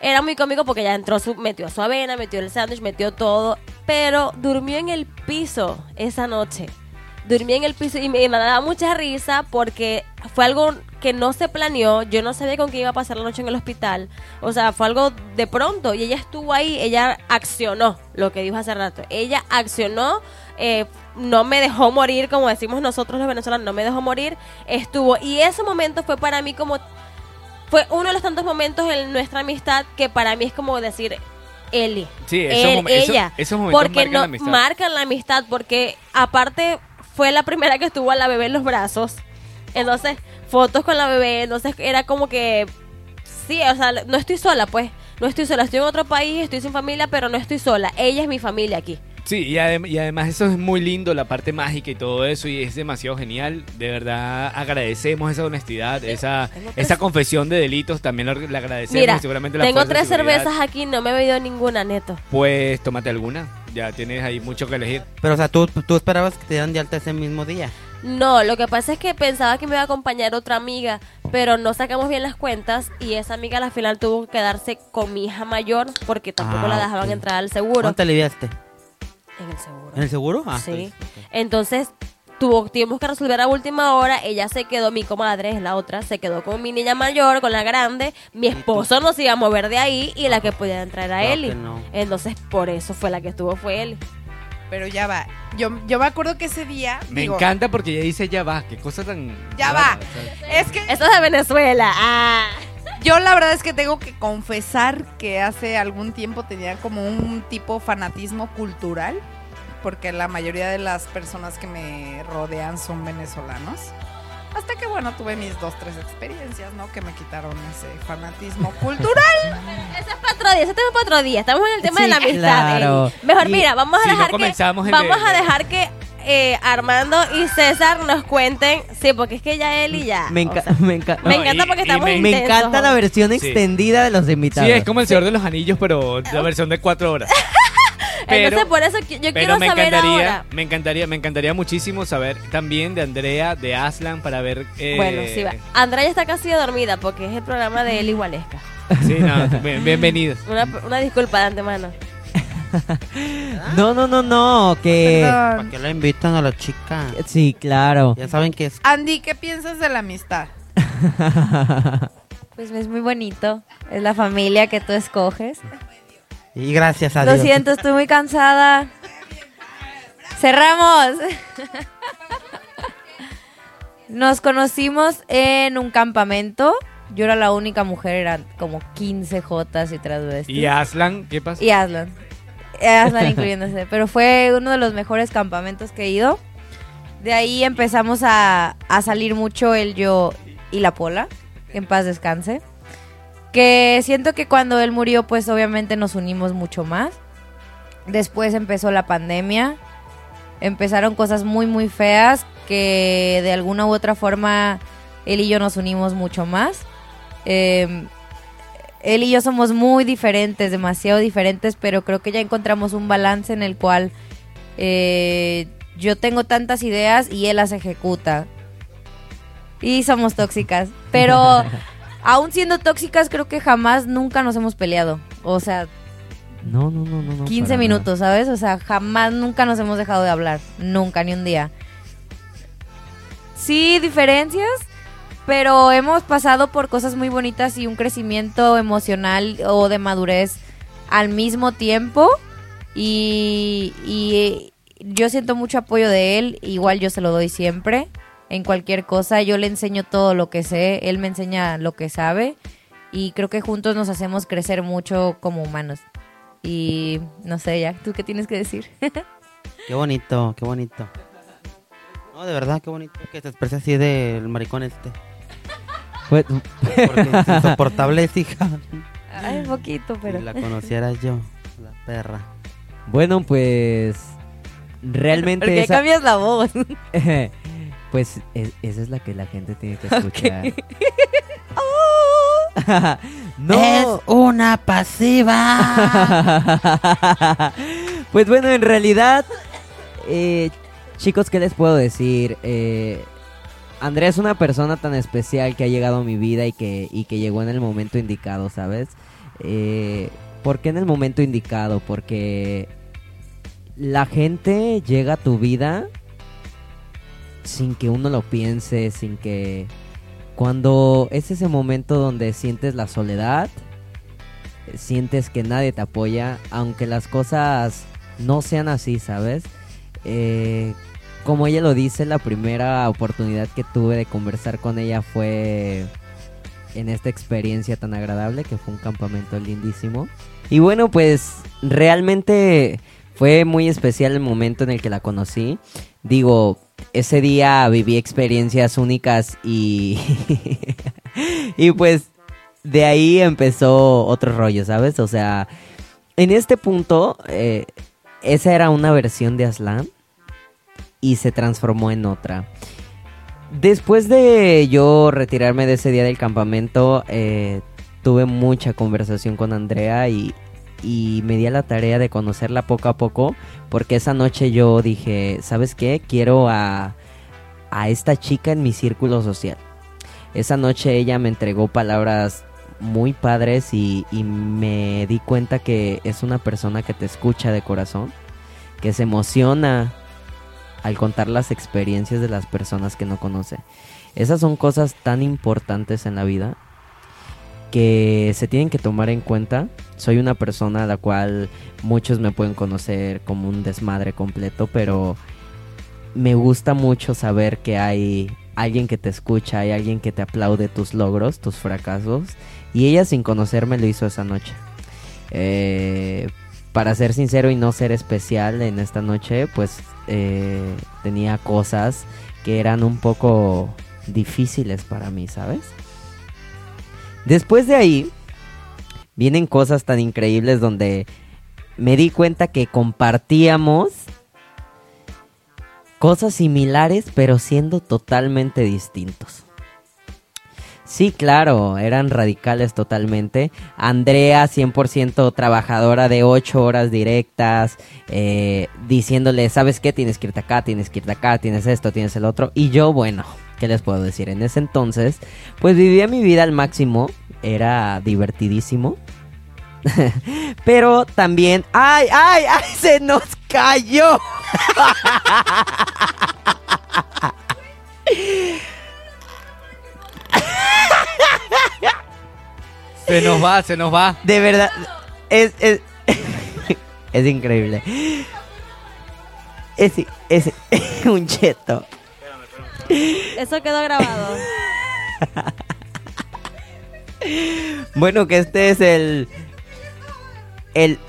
Era muy cómico porque ya entró, su, metió su avena, metió el sándwich, metió todo. Pero durmió en el piso esa noche. Durmió en el piso y me, me daba mucha risa porque fue algo que no se planeó. Yo no sabía con qué iba a pasar la noche en el hospital. O sea, fue algo de pronto. Y ella estuvo ahí, ella accionó lo que dijo hace rato. Ella accionó, eh, no me dejó morir, como decimos nosotros los venezolanos, no me dejó morir. Estuvo. Y ese momento fue para mí como fue uno de los tantos momentos en nuestra amistad que para mí es como decir Eli. Sí, esos él, ella. esos momentos porque marcan no la amistad. marcan la amistad porque aparte fue la primera que estuvo a la bebé en los brazos. Entonces, fotos con la bebé, entonces era como que sí, o sea, no estoy sola, pues. No estoy sola, estoy en otro país, estoy sin familia, pero no estoy sola. Ella es mi familia aquí. Sí, y, adem- y además eso es muy lindo, la parte mágica y todo eso, y es demasiado genial. De verdad agradecemos esa honestidad, esa, esa confesión de delitos, también lo- le agradecemos. Mira, y seguramente la tengo tres cervezas aquí, no me he bebido ninguna, neto. Pues tómate alguna, ya tienes ahí mucho que elegir. Pero, o sea, tú, tú esperabas que te dieran de alta ese mismo día. No, lo que pasa es que pensaba que me iba a acompañar otra amiga, pero no sacamos bien las cuentas y esa amiga al final tuvo que quedarse con mi hija mayor porque tampoco Ah, la dejaban ok. entrar al seguro. ¿Cuánto aliviaste? En el seguro. ¿En el seguro? Ah, Sí. Entonces, tuvo, tuvimos que resolver a última hora. Ella se quedó, mi comadre, es la otra, se quedó con mi niña mayor, con la grande. Mi esposo no se iba a mover de ahí y la que podía entrar era Eli. no. Entonces, por eso fue la que estuvo, fue Eli. Pero ya va. Yo, yo me acuerdo que ese día. Me digo, encanta porque ella dice ya va, qué cosa tan... Ya rara, va. o sea, Es que Eso es de Venezuela. Ah. yo la verdad es que tengo que confesar que hace algún tiempo tenía como un tipo fanatismo cultural. Porque la mayoría de las personas que me rodean son venezolanos. Hasta que, bueno, tuve mis dos, tres experiencias, ¿no? Que me quitaron ese fanatismo cultural. Ese es para otro día, ese tema es para otro día. Estamos en el tema Sí, de la amistad. claro. Mejor, Y mira, vamos a si no dejar que. comenzamos el Vamos de- a dejar que eh, Armando y César nos cuenten. Sí, porque es que ya Eli ya. Me, o enca- sea, me enca- me encanta y- porque y estamos me- me intensos encanta la versión Sí. extendida de los invitados. Sí, es como el Señor de los Anillos, pero la versión de cuatro horas. Entonces, por eso yo quiero me saber encantaría, ahora. me encantaría, me encantaría muchísimo saber también de Andrea, de Aslan, para ver. eh, Bueno, sí va. Andrea ya está casi dormida porque es el programa de Eli Gualesca. Sí, no, bien- bienvenidos. Una, una disculpa de antemano. No, no, no, no, que... ¿Para qué la invitan a la chica? Sí, claro. Ya saben que es... Andy, ¿qué piensas de la amistad? Pues es muy bonito. Es la familia que tú escoges. Y gracias a Lo Dios. siento, estoy muy cansada. Cerramos. Nos conocimos en un campamento. Yo era la única mujer, eran como 15 jotas y travestis. ¿Y Aslan? ¿Qué pasa? Y Aslan. Aslan incluyéndose. Pero fue uno de los mejores campamentos que he ido. De ahí empezamos a, a salir mucho el yo y la pola. En paz descanse. Que siento que cuando él murió, pues obviamente nos unimos mucho más. Después empezó la pandemia. Empezaron cosas muy, muy feas que de alguna u otra forma él y yo nos unimos mucho más. Eh, él y yo somos muy diferentes, demasiado diferentes, pero creo que ya encontramos un balance en el cual eh, yo tengo tantas ideas y él las ejecuta. Y somos tóxicas, pero aún siendo tóxicas creo que jamás, nunca nos hemos peleado. O sea, No, no, no, no. no, 15 para minutos, ¿sabes? O sea, jamás, nunca nos hemos dejado de hablar. Nunca, ni un día. Sí, diferencias, pero hemos pasado por cosas muy bonitas y un crecimiento emocional o de madurez al mismo tiempo. Y, y yo siento mucho apoyo de él, igual yo se lo doy siempre. En cualquier cosa, yo le enseño todo lo que sé, él me enseña lo que sabe. Y creo que juntos nos hacemos crecer mucho como humanos. Y no sé, ya, ¿tú qué tienes que decir? Qué bonito, qué bonito. No, de verdad, qué bonito que se exprese así del maricón este. Pues, Porque es insoportable es hija. Ay, poquito, pero. Si la conociera yo, la perra. bueno, pues... Realmente ¿Por qué esa- cambias la voz? pues es- esa es la que la gente tiene que escuchar. no. Es una pasiva. pues bueno, en realidad, eh, chicos, ¿qué les puedo decir? Eh, Andrea es una persona tan especial que ha llegado a mi vida y que, y que llegó en el momento indicado, ¿sabes? Eh, ¿Por qué en el momento indicado? Porque la gente llega a tu vida sin que uno lo piense, sin que... Cuando es ese momento donde sientes la soledad, sientes que nadie te apoya, aunque las cosas no sean así, ¿sabes? Eh, como ella lo dice, la primera oportunidad que tuve de conversar con ella fue en esta experiencia tan agradable que fue un campamento lindísimo. Y bueno, pues realmente fue muy especial el momento en el que la conocí. Digo, ese día viví experiencias únicas y y pues de ahí empezó otro rollo, ¿sabes? O sea, en este punto, eh, esa era una versión de Aslan y se transformó en otra. Después de yo retirarme de ese día del campamento, eh, tuve mucha conversación con Andrea y, y me di a la tarea de conocerla poco a poco, porque esa noche yo dije, ¿sabes qué? Quiero a, a esta chica en mi círculo social. Esa noche ella me entregó palabras muy padres y, y me di cuenta que es una persona que te escucha de corazón, que se emociona al contar las experiencias de las personas que no conoce. Esas son cosas tan importantes en la vida que se tienen que tomar en cuenta. Soy una persona a la cual muchos me pueden conocer como un desmadre completo, pero me gusta mucho saber que hay alguien que te escucha, hay alguien que te aplaude tus logros, tus fracasos. Y ella sin conocerme lo hizo esa noche. Eh, para ser sincero y no ser especial en esta noche, pues eh, tenía cosas que eran un poco difíciles para mí, ¿sabes? Después de ahí, vienen cosas tan increíbles donde me di cuenta que compartíamos cosas similares, pero siendo totalmente distintos. Sí, claro, eran radicales totalmente. Andrea, 100% trabajadora de 8 horas directas, eh, diciéndole, ¿sabes qué? Tienes que irte acá, tienes que irte acá, tienes esto, tienes el otro. Y yo, bueno, ¿qué les puedo decir? En ese entonces, pues vivía mi vida al máximo, era divertidísimo. Pero también, ¡ay, ay, ay! ¡Se nos cayó! Se nos va, se nos va. De verdad, es, es, es increíble. Es, es un cheto. Eso quedó grabado. Bueno, que este es el. El.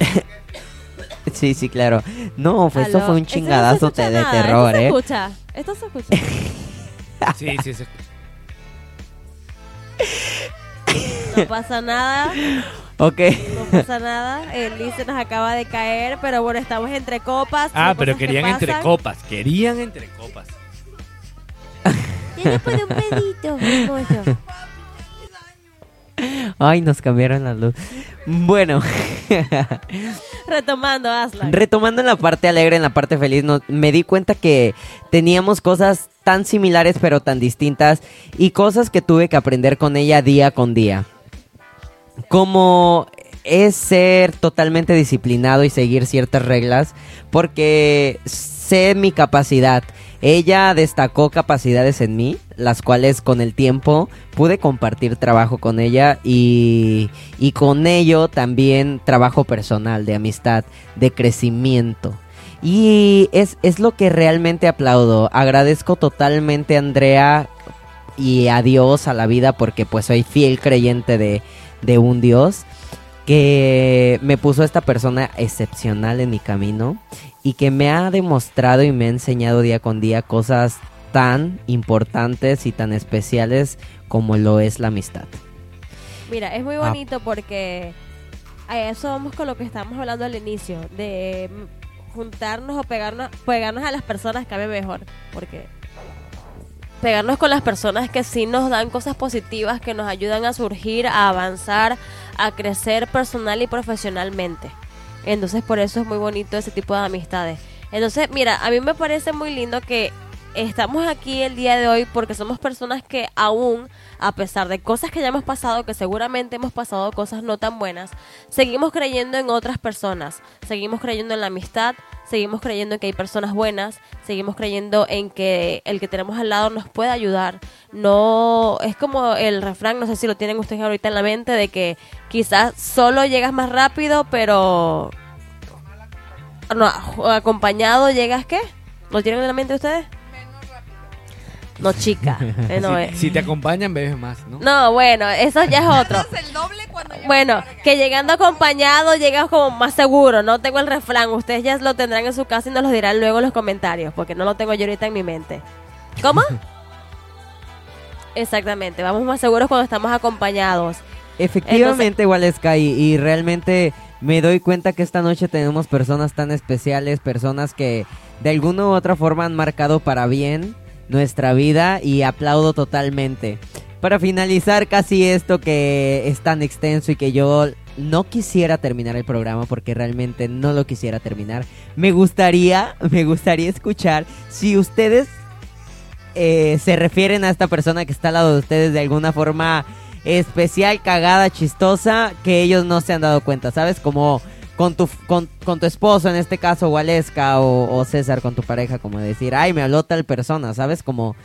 Sí, sí, claro. No, pues esto Aló. fue un Esto no se chingadazo escucha de terror, esto se ¿eh? escucha. Esto se escucha. Sí, sí, se No pasa nada. Ok. No pasa nada. El se nos acaba de caer, pero bueno, estamos entre copas. Ah, pero cosas que querían entre copas. Querían entre copas. Tiene por un pedito. Ay, nos cambiaron la luz. Bueno. Retomando, Aslan. Retomando en la parte alegre, en la parte feliz, no- me di cuenta que teníamos cosas tan similares pero tan distintas y cosas que tuve que aprender con ella día con día. Como es ser totalmente disciplinado y seguir ciertas reglas porque sé mi capacidad. Ella destacó capacidades en mí, las cuales con el tiempo pude compartir trabajo con ella y, y con ello también trabajo personal, de amistad, de crecimiento. Y es, es lo que realmente aplaudo. Agradezco totalmente a Andrea y a Dios, a la vida, porque pues soy fiel creyente de, de un Dios que me puso esta persona excepcional en mi camino y que me ha demostrado y me ha enseñado día con día cosas tan importantes y tan especiales como lo es la amistad. Mira, es muy Ah. bonito porque a eso vamos con lo que estábamos hablando al inicio, de juntarnos o pegarnos, pegarnos a las personas cabe mejor, porque pegarnos con las personas que sí nos dan cosas positivas, que nos ayudan a surgir, a avanzar, a crecer personal y profesionalmente. Entonces por eso es muy bonito ese tipo de amistades. Entonces, mira, a mí me parece muy lindo que estamos aquí el día de hoy porque somos personas que aún, a pesar de cosas que ya hemos pasado, que seguramente hemos pasado cosas no tan buenas, seguimos creyendo en otras personas, seguimos creyendo en la amistad, seguimos creyendo en que hay personas buenas, seguimos creyendo en que el que tenemos al lado nos puede ayudar. No, es como el refrán, no sé si lo tienen ustedes ahorita en la mente, de que quizás solo llegas más rápido, pero... No, acompañado llegas, ¿qué? ¿Lo tienen en la mente ustedes? No, chica. eh, no, eh. Si, si te acompañan, bebes más, ¿no? No, bueno, eso ya es otro. el doble cuando Bueno, que llegando acompañado llegas como más seguro. No tengo el refrán. Ustedes ya lo tendrán en su casa y nos lo dirán luego en los comentarios, porque no lo tengo yo ahorita en mi mente. ¿Cómo? Exactamente, vamos más seguros cuando estamos acompañados. Efectivamente, Waleska, y, y realmente me doy cuenta que esta noche tenemos personas tan especiales, personas que de alguna u otra forma han marcado para bien nuestra vida y aplaudo totalmente. Para finalizar casi esto que es tan extenso y que yo no quisiera terminar el programa porque realmente no lo quisiera terminar, me gustaría, me gustaría escuchar si ustedes eh, se refieren a esta persona que está al lado de ustedes de alguna forma especial, cagada, chistosa, que ellos no se han dado cuenta, ¿sabes? Como con tu, con, con tu esposo, en este caso, Waleska, o, o César con tu pareja, como decir, ay, me habló tal persona, ¿sabes? Como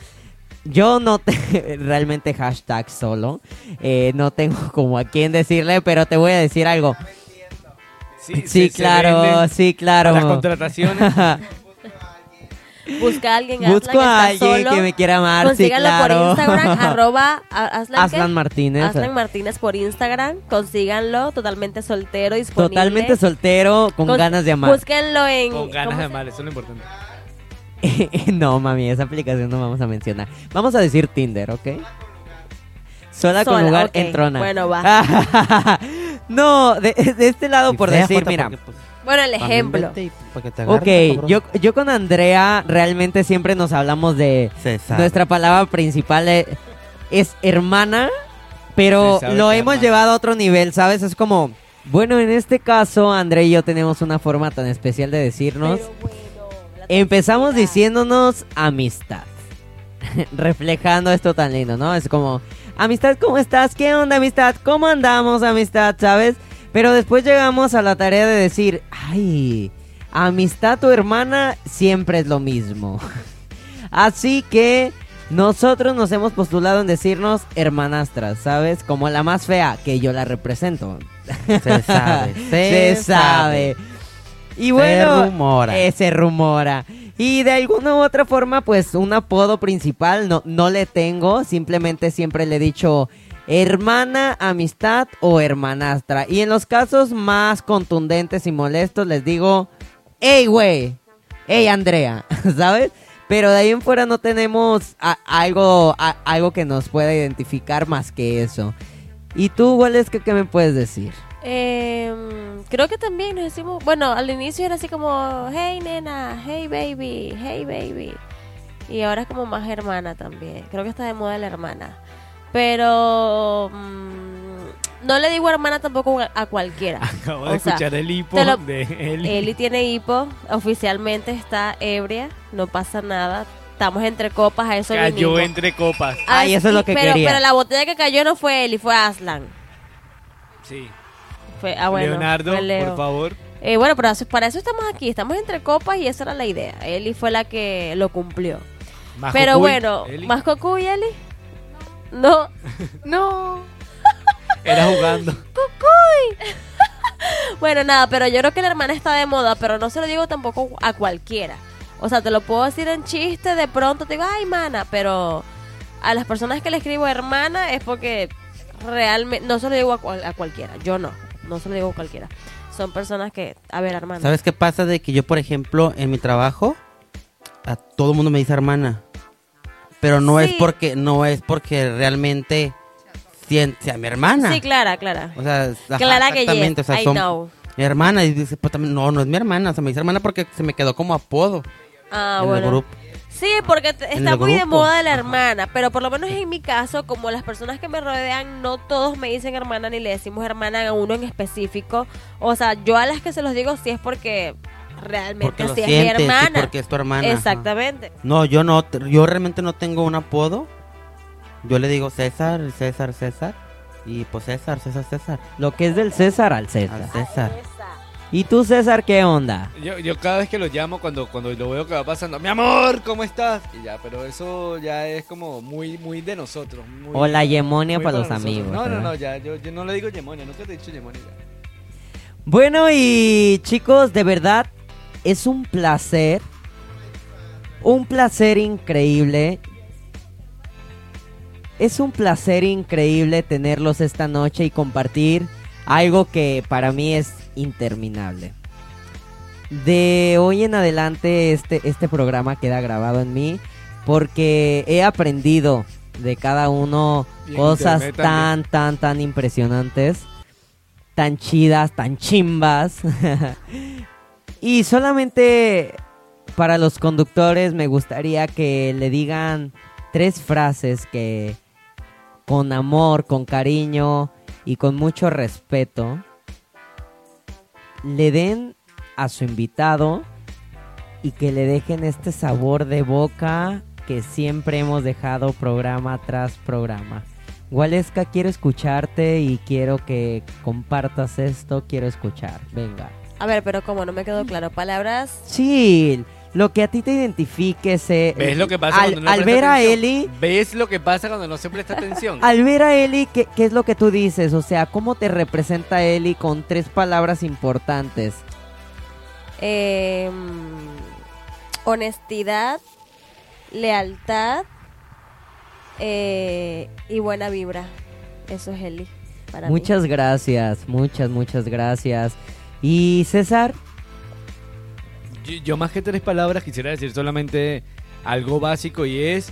yo no te, realmente hashtag solo, eh, no tengo como a quién decirle, pero te voy a decir algo. Sí, se claro, sí, claro. las contrataciones. Busca a alguien Busco Aslan, a alguien solo. que me quiera amar, sí, Consíganlo claro. por Instagram, arroba Aslan. Aslan Martínez. Aslan Martínez por Instagram. Consíganlo, totalmente soltero, disponible. Totalmente soltero, con ganas de amar. Búsquenlo en... Con ganas ¿cómo de amar, eso es lo importante. no, mami, esa aplicación no vamos a mencionar. Vamos a decir Tinder, ¿ok? Sola, con Sola, lugar ok. en trona. Bueno, va. no, de, de este lado por decir, mira. porque, pues, Bueno, el ejemplo. Ok, yo, yo con Andrea realmente siempre nos hablamos de nuestra palabra principal eh, es hermana, pero lo hemos hermana. llevado a otro nivel, ¿sabes? Es como, bueno, en este caso Andrea y yo tenemos una forma tan especial de decirnos. Bueno, Empezamos diciéndonos amistad. Reflejando esto tan lindo, ¿no? Es como, amistad, ¿cómo estás? ¿Qué onda, amistad? ¿Cómo andamos, amistad? ¿Sabes? Pero después llegamos a la tarea de decir, ay, amistad tu hermana siempre es lo mismo. Así que nosotros nos hemos postulado en decirnos hermanastras, ¿sabes? Como la más fea, que yo la represento. Se sabe. Se sabe. Y bueno, Se rumora. eh, se rumora. Y de alguna u otra forma, pues un apodo principal no, no le tengo. Simplemente siempre le he dicho hermana, amistad o hermanastra. Y en los casos más contundentes y molestos les digo, hey, güey, hey, Andrea, ¿sabes? Pero de ahí en fuera no tenemos algo, algo que nos pueda identificar más que eso. ¿Y tú, Waleska, qué me puedes decir? Em, creo que también nos decimos, bueno, al inicio era así como, hey nena, hey baby, hey baby. Y ahora es como más hermana también. Creo que está de moda la hermana. Pero mm, no le digo hermana tampoco a, a cualquiera. Acabo O de sea, escuchar el hipo lo- de Eli. Eli tiene hipo, oficialmente está ebria, no pasa nada. Estamos entre copas, a eso Cayó vinimos. entre copas. Ay, eso es y- lo que pero, quería. Pero la botella que cayó no fue Eli, fue Aslan. Sí. Fue, ah, bueno, Leonardo, fue Leo. por favor. Eh, bueno, pero para eso estamos aquí, estamos entre copas y esa era la idea. Eli fue la que lo cumplió. Más pero Cocuy, bueno, Eli. ¿más Cocuy, Eli? No. No. Era jugando. Bueno, nada, pero yo creo que la hermana está de moda, pero no se lo digo tampoco a cualquiera. O sea, te lo puedo decir en chiste, de pronto te digo, ay, mana, pero a las personas que le escribo hermana es porque realmente, no se lo digo a, cual- a cualquiera, yo no, no se lo digo a cualquiera. Son personas que, a ver, hermana. ¿Sabes qué pasa? De que yo, por ejemplo, en mi trabajo, a todo el mundo me dice hermana. Pero no es porque, no es porque realmente sien- sea mi hermana. Sí, Clara, Clara. O sea, ajá, Clara que exactamente, yes, o sea, I son know. mi hermana. Y dice, pues también, no, no es mi hermana. O sea, me dice hermana porque se me quedó como apodo Ah, en bueno. el grupo. Sí, porque está muy de moda la hermana, pero por lo menos en mi caso, como las personas que me rodean, no todos me dicen hermana ni le decimos hermana a uno en específico. O sea, yo a las que se los digo sí es porque realmente Porque lo es sientes, mi sí, hermana. porque es tu hermana. ajá. Exactamente. No, yo no, yo realmente no tengo un apodo. Yo le digo César, César, César. Y pues César, César, César. Lo que es del César al Al César. ¿Y tú, César, qué onda? Yo, yo cada vez que lo llamo, cuando, cuando lo veo que va pasando, mi amor, ¿cómo estás? Y ya, pero eso ya es como muy, muy de nosotros. muy- O la yemonia para los nosotros. amigos. No, no, ¿verdad? no, ya, yo, yo no le digo yemonia, nunca te he dicho yemonia ya. Bueno, y chicos, de verdad, es un placer. Un placer increíble. Es un placer increíble tenerlos esta noche y compartir algo que para mí es interminable. De hoy en adelante este, este programa queda grabado en mí porque he aprendido de cada uno Y cosas tan, tan, tan impresionantes, tan chidas, tan chimbas. y solamente para los conductores me gustaría que le digan tres frases que con amor, con cariño y con mucho respeto le den a su invitado y que le dejen este sabor de boca que siempre hemos dejado programa tras programa. Gualesca, quiero escucharte y quiero que compartas esto, quiero escuchar. Venga. A ver, pero como no me quedó claro, palabras. Chill, lo que a ti te identifique se... ¿Ves lo que pasa al, cuando no al presta ver a? Eli, ¿Ves lo que pasa cuando no se presta atención? al ver a Eli, ¿qué, qué es lo que tú dices? O sea, ¿cómo te representa Eli con tres palabras importantes? eh, honestidad, lealtad eh, y buena vibra. Eso es Eli. Para mí. Muchas gracias, muchas, muchas gracias. Y César, Yo, yo más que tres palabras quisiera decir solamente algo básico y es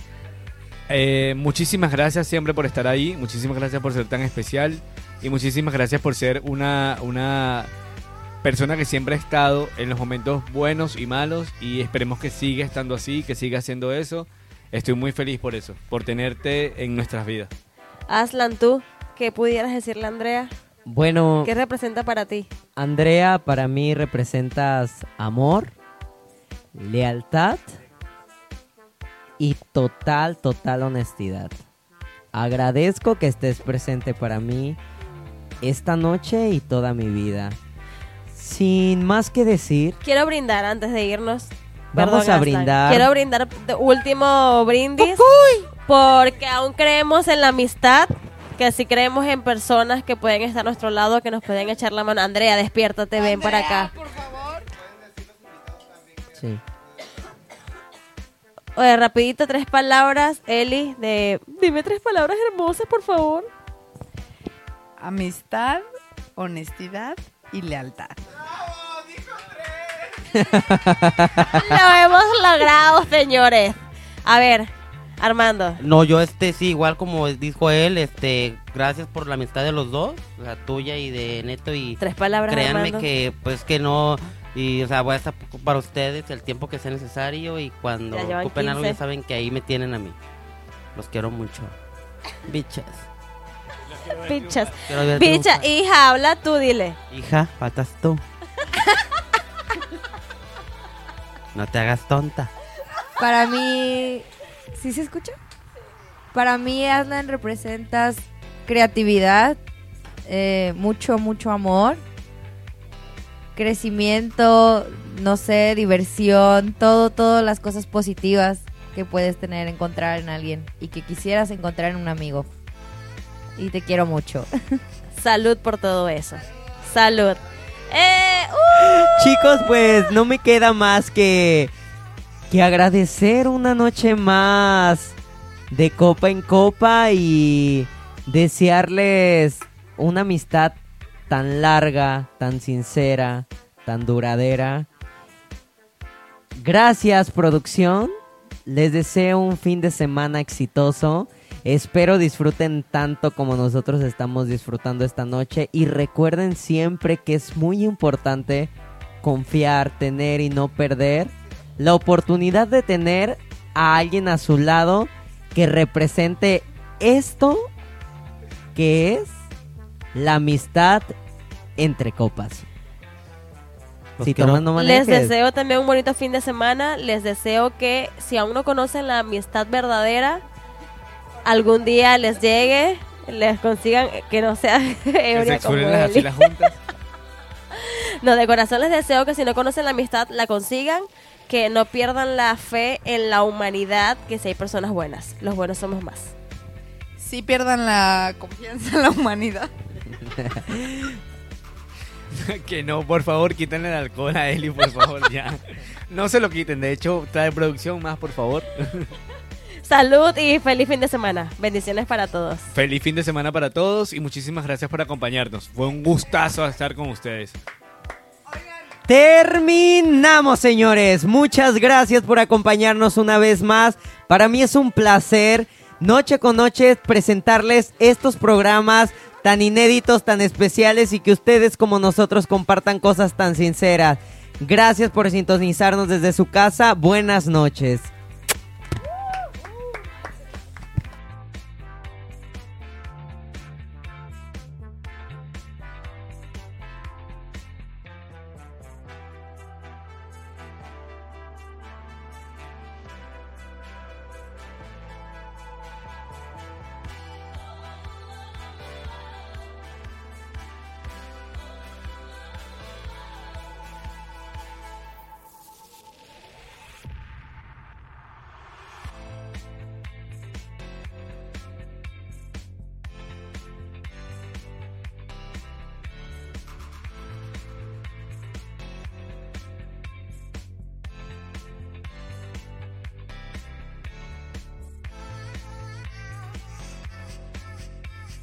eh, muchísimas gracias siempre por estar ahí, muchísimas gracias por ser tan especial y muchísimas gracias por ser una, una persona que siempre ha estado en los momentos buenos y malos y esperemos que siga estando así, que siga haciendo eso. Estoy muy feliz por eso, por tenerte en nuestras vidas. Aslan, tú, ¿qué pudieras decirle a Andrea? Bueno, ¿Qué representa para ti? Andrea, para mí representas amor, lealtad y total, total honestidad. Agradezco que estés presente para mí esta noche y toda mi vida. Sin más que decir, Quiero brindar antes de irnos. Vamos a brindar. Quiero brindar último brindis. Porque aún creemos en la amistad. Que si creemos en personas que pueden estar a nuestro lado, que nos pueden echar la mano. Andrea, despiértate, ven para acá. sí. Oye, rapidito, tres palabras, Eli, de... Dime tres palabras hermosas, por favor. Amistad, honestidad y lealtad. Lo hemos logrado, señores. A ver, Armando. No, yo este sí, igual como dijo él, este, gracias por la amistad de los dos, la tuya y de Neto y Tres palabras, créanme Armando. que pues que no y o sea, voy a estar para ustedes el tiempo que sea necesario y cuando ocupen algo ya 15. saben que ahí me tienen a mí. Los quiero mucho. Bichas. Picha, triunfar. hija, habla tú, dile. Hija, faltas tú. No te hagas tonta. Para mí, ¿sí se escucha? Para mí, Aslan, representas creatividad, eh, mucho, mucho amor, crecimiento, no sé, diversión, todo, todas las cosas positivas que puedes tener, encontrar en alguien y que quisieras encontrar en un amigo. Y te quiero mucho. Salud por todo eso. Salud. Eh, uh, Chicos, pues no me queda más que, que agradecer una noche más de copa en copa y desearles una amistad tan larga, tan sincera, tan duradera. Gracias producción, les deseo un fin de semana exitoso. Espero disfruten tanto como nosotros estamos disfrutando esta noche y recuerden siempre que es muy importante confiar, tener y no perder la oportunidad de tener a alguien a su lado que represente esto que es la amistad entre copas. Si no les deseo también un bonito fin de semana. Les deseo que si aún no conocen la amistad verdadera, algún día les llegue, les consigan que no sea las juntas. No, de corazón les deseo que si no conocen la amistad, la consigan. Que no pierdan la fe en la humanidad, que si hay personas buenas. Los buenos somos más. Sí pierdan la confianza en la humanidad. que no, por favor, quítenle el alcohol a Eli, por favor, ya. No se lo quiten, de hecho, trae producción más, por favor. Salud y feliz fin de semana. Bendiciones para todos. Feliz fin de semana para todos y muchísimas gracias por acompañarnos. Fue un gustazo estar con ustedes. Terminamos, señores. Muchas gracias por acompañarnos una vez más. Para mí es un placer noche con noche presentarles estos programas tan inéditos, tan especiales y que ustedes como nosotros compartan cosas tan sinceras. Gracias por sintonizarnos desde su casa. Buenas noches.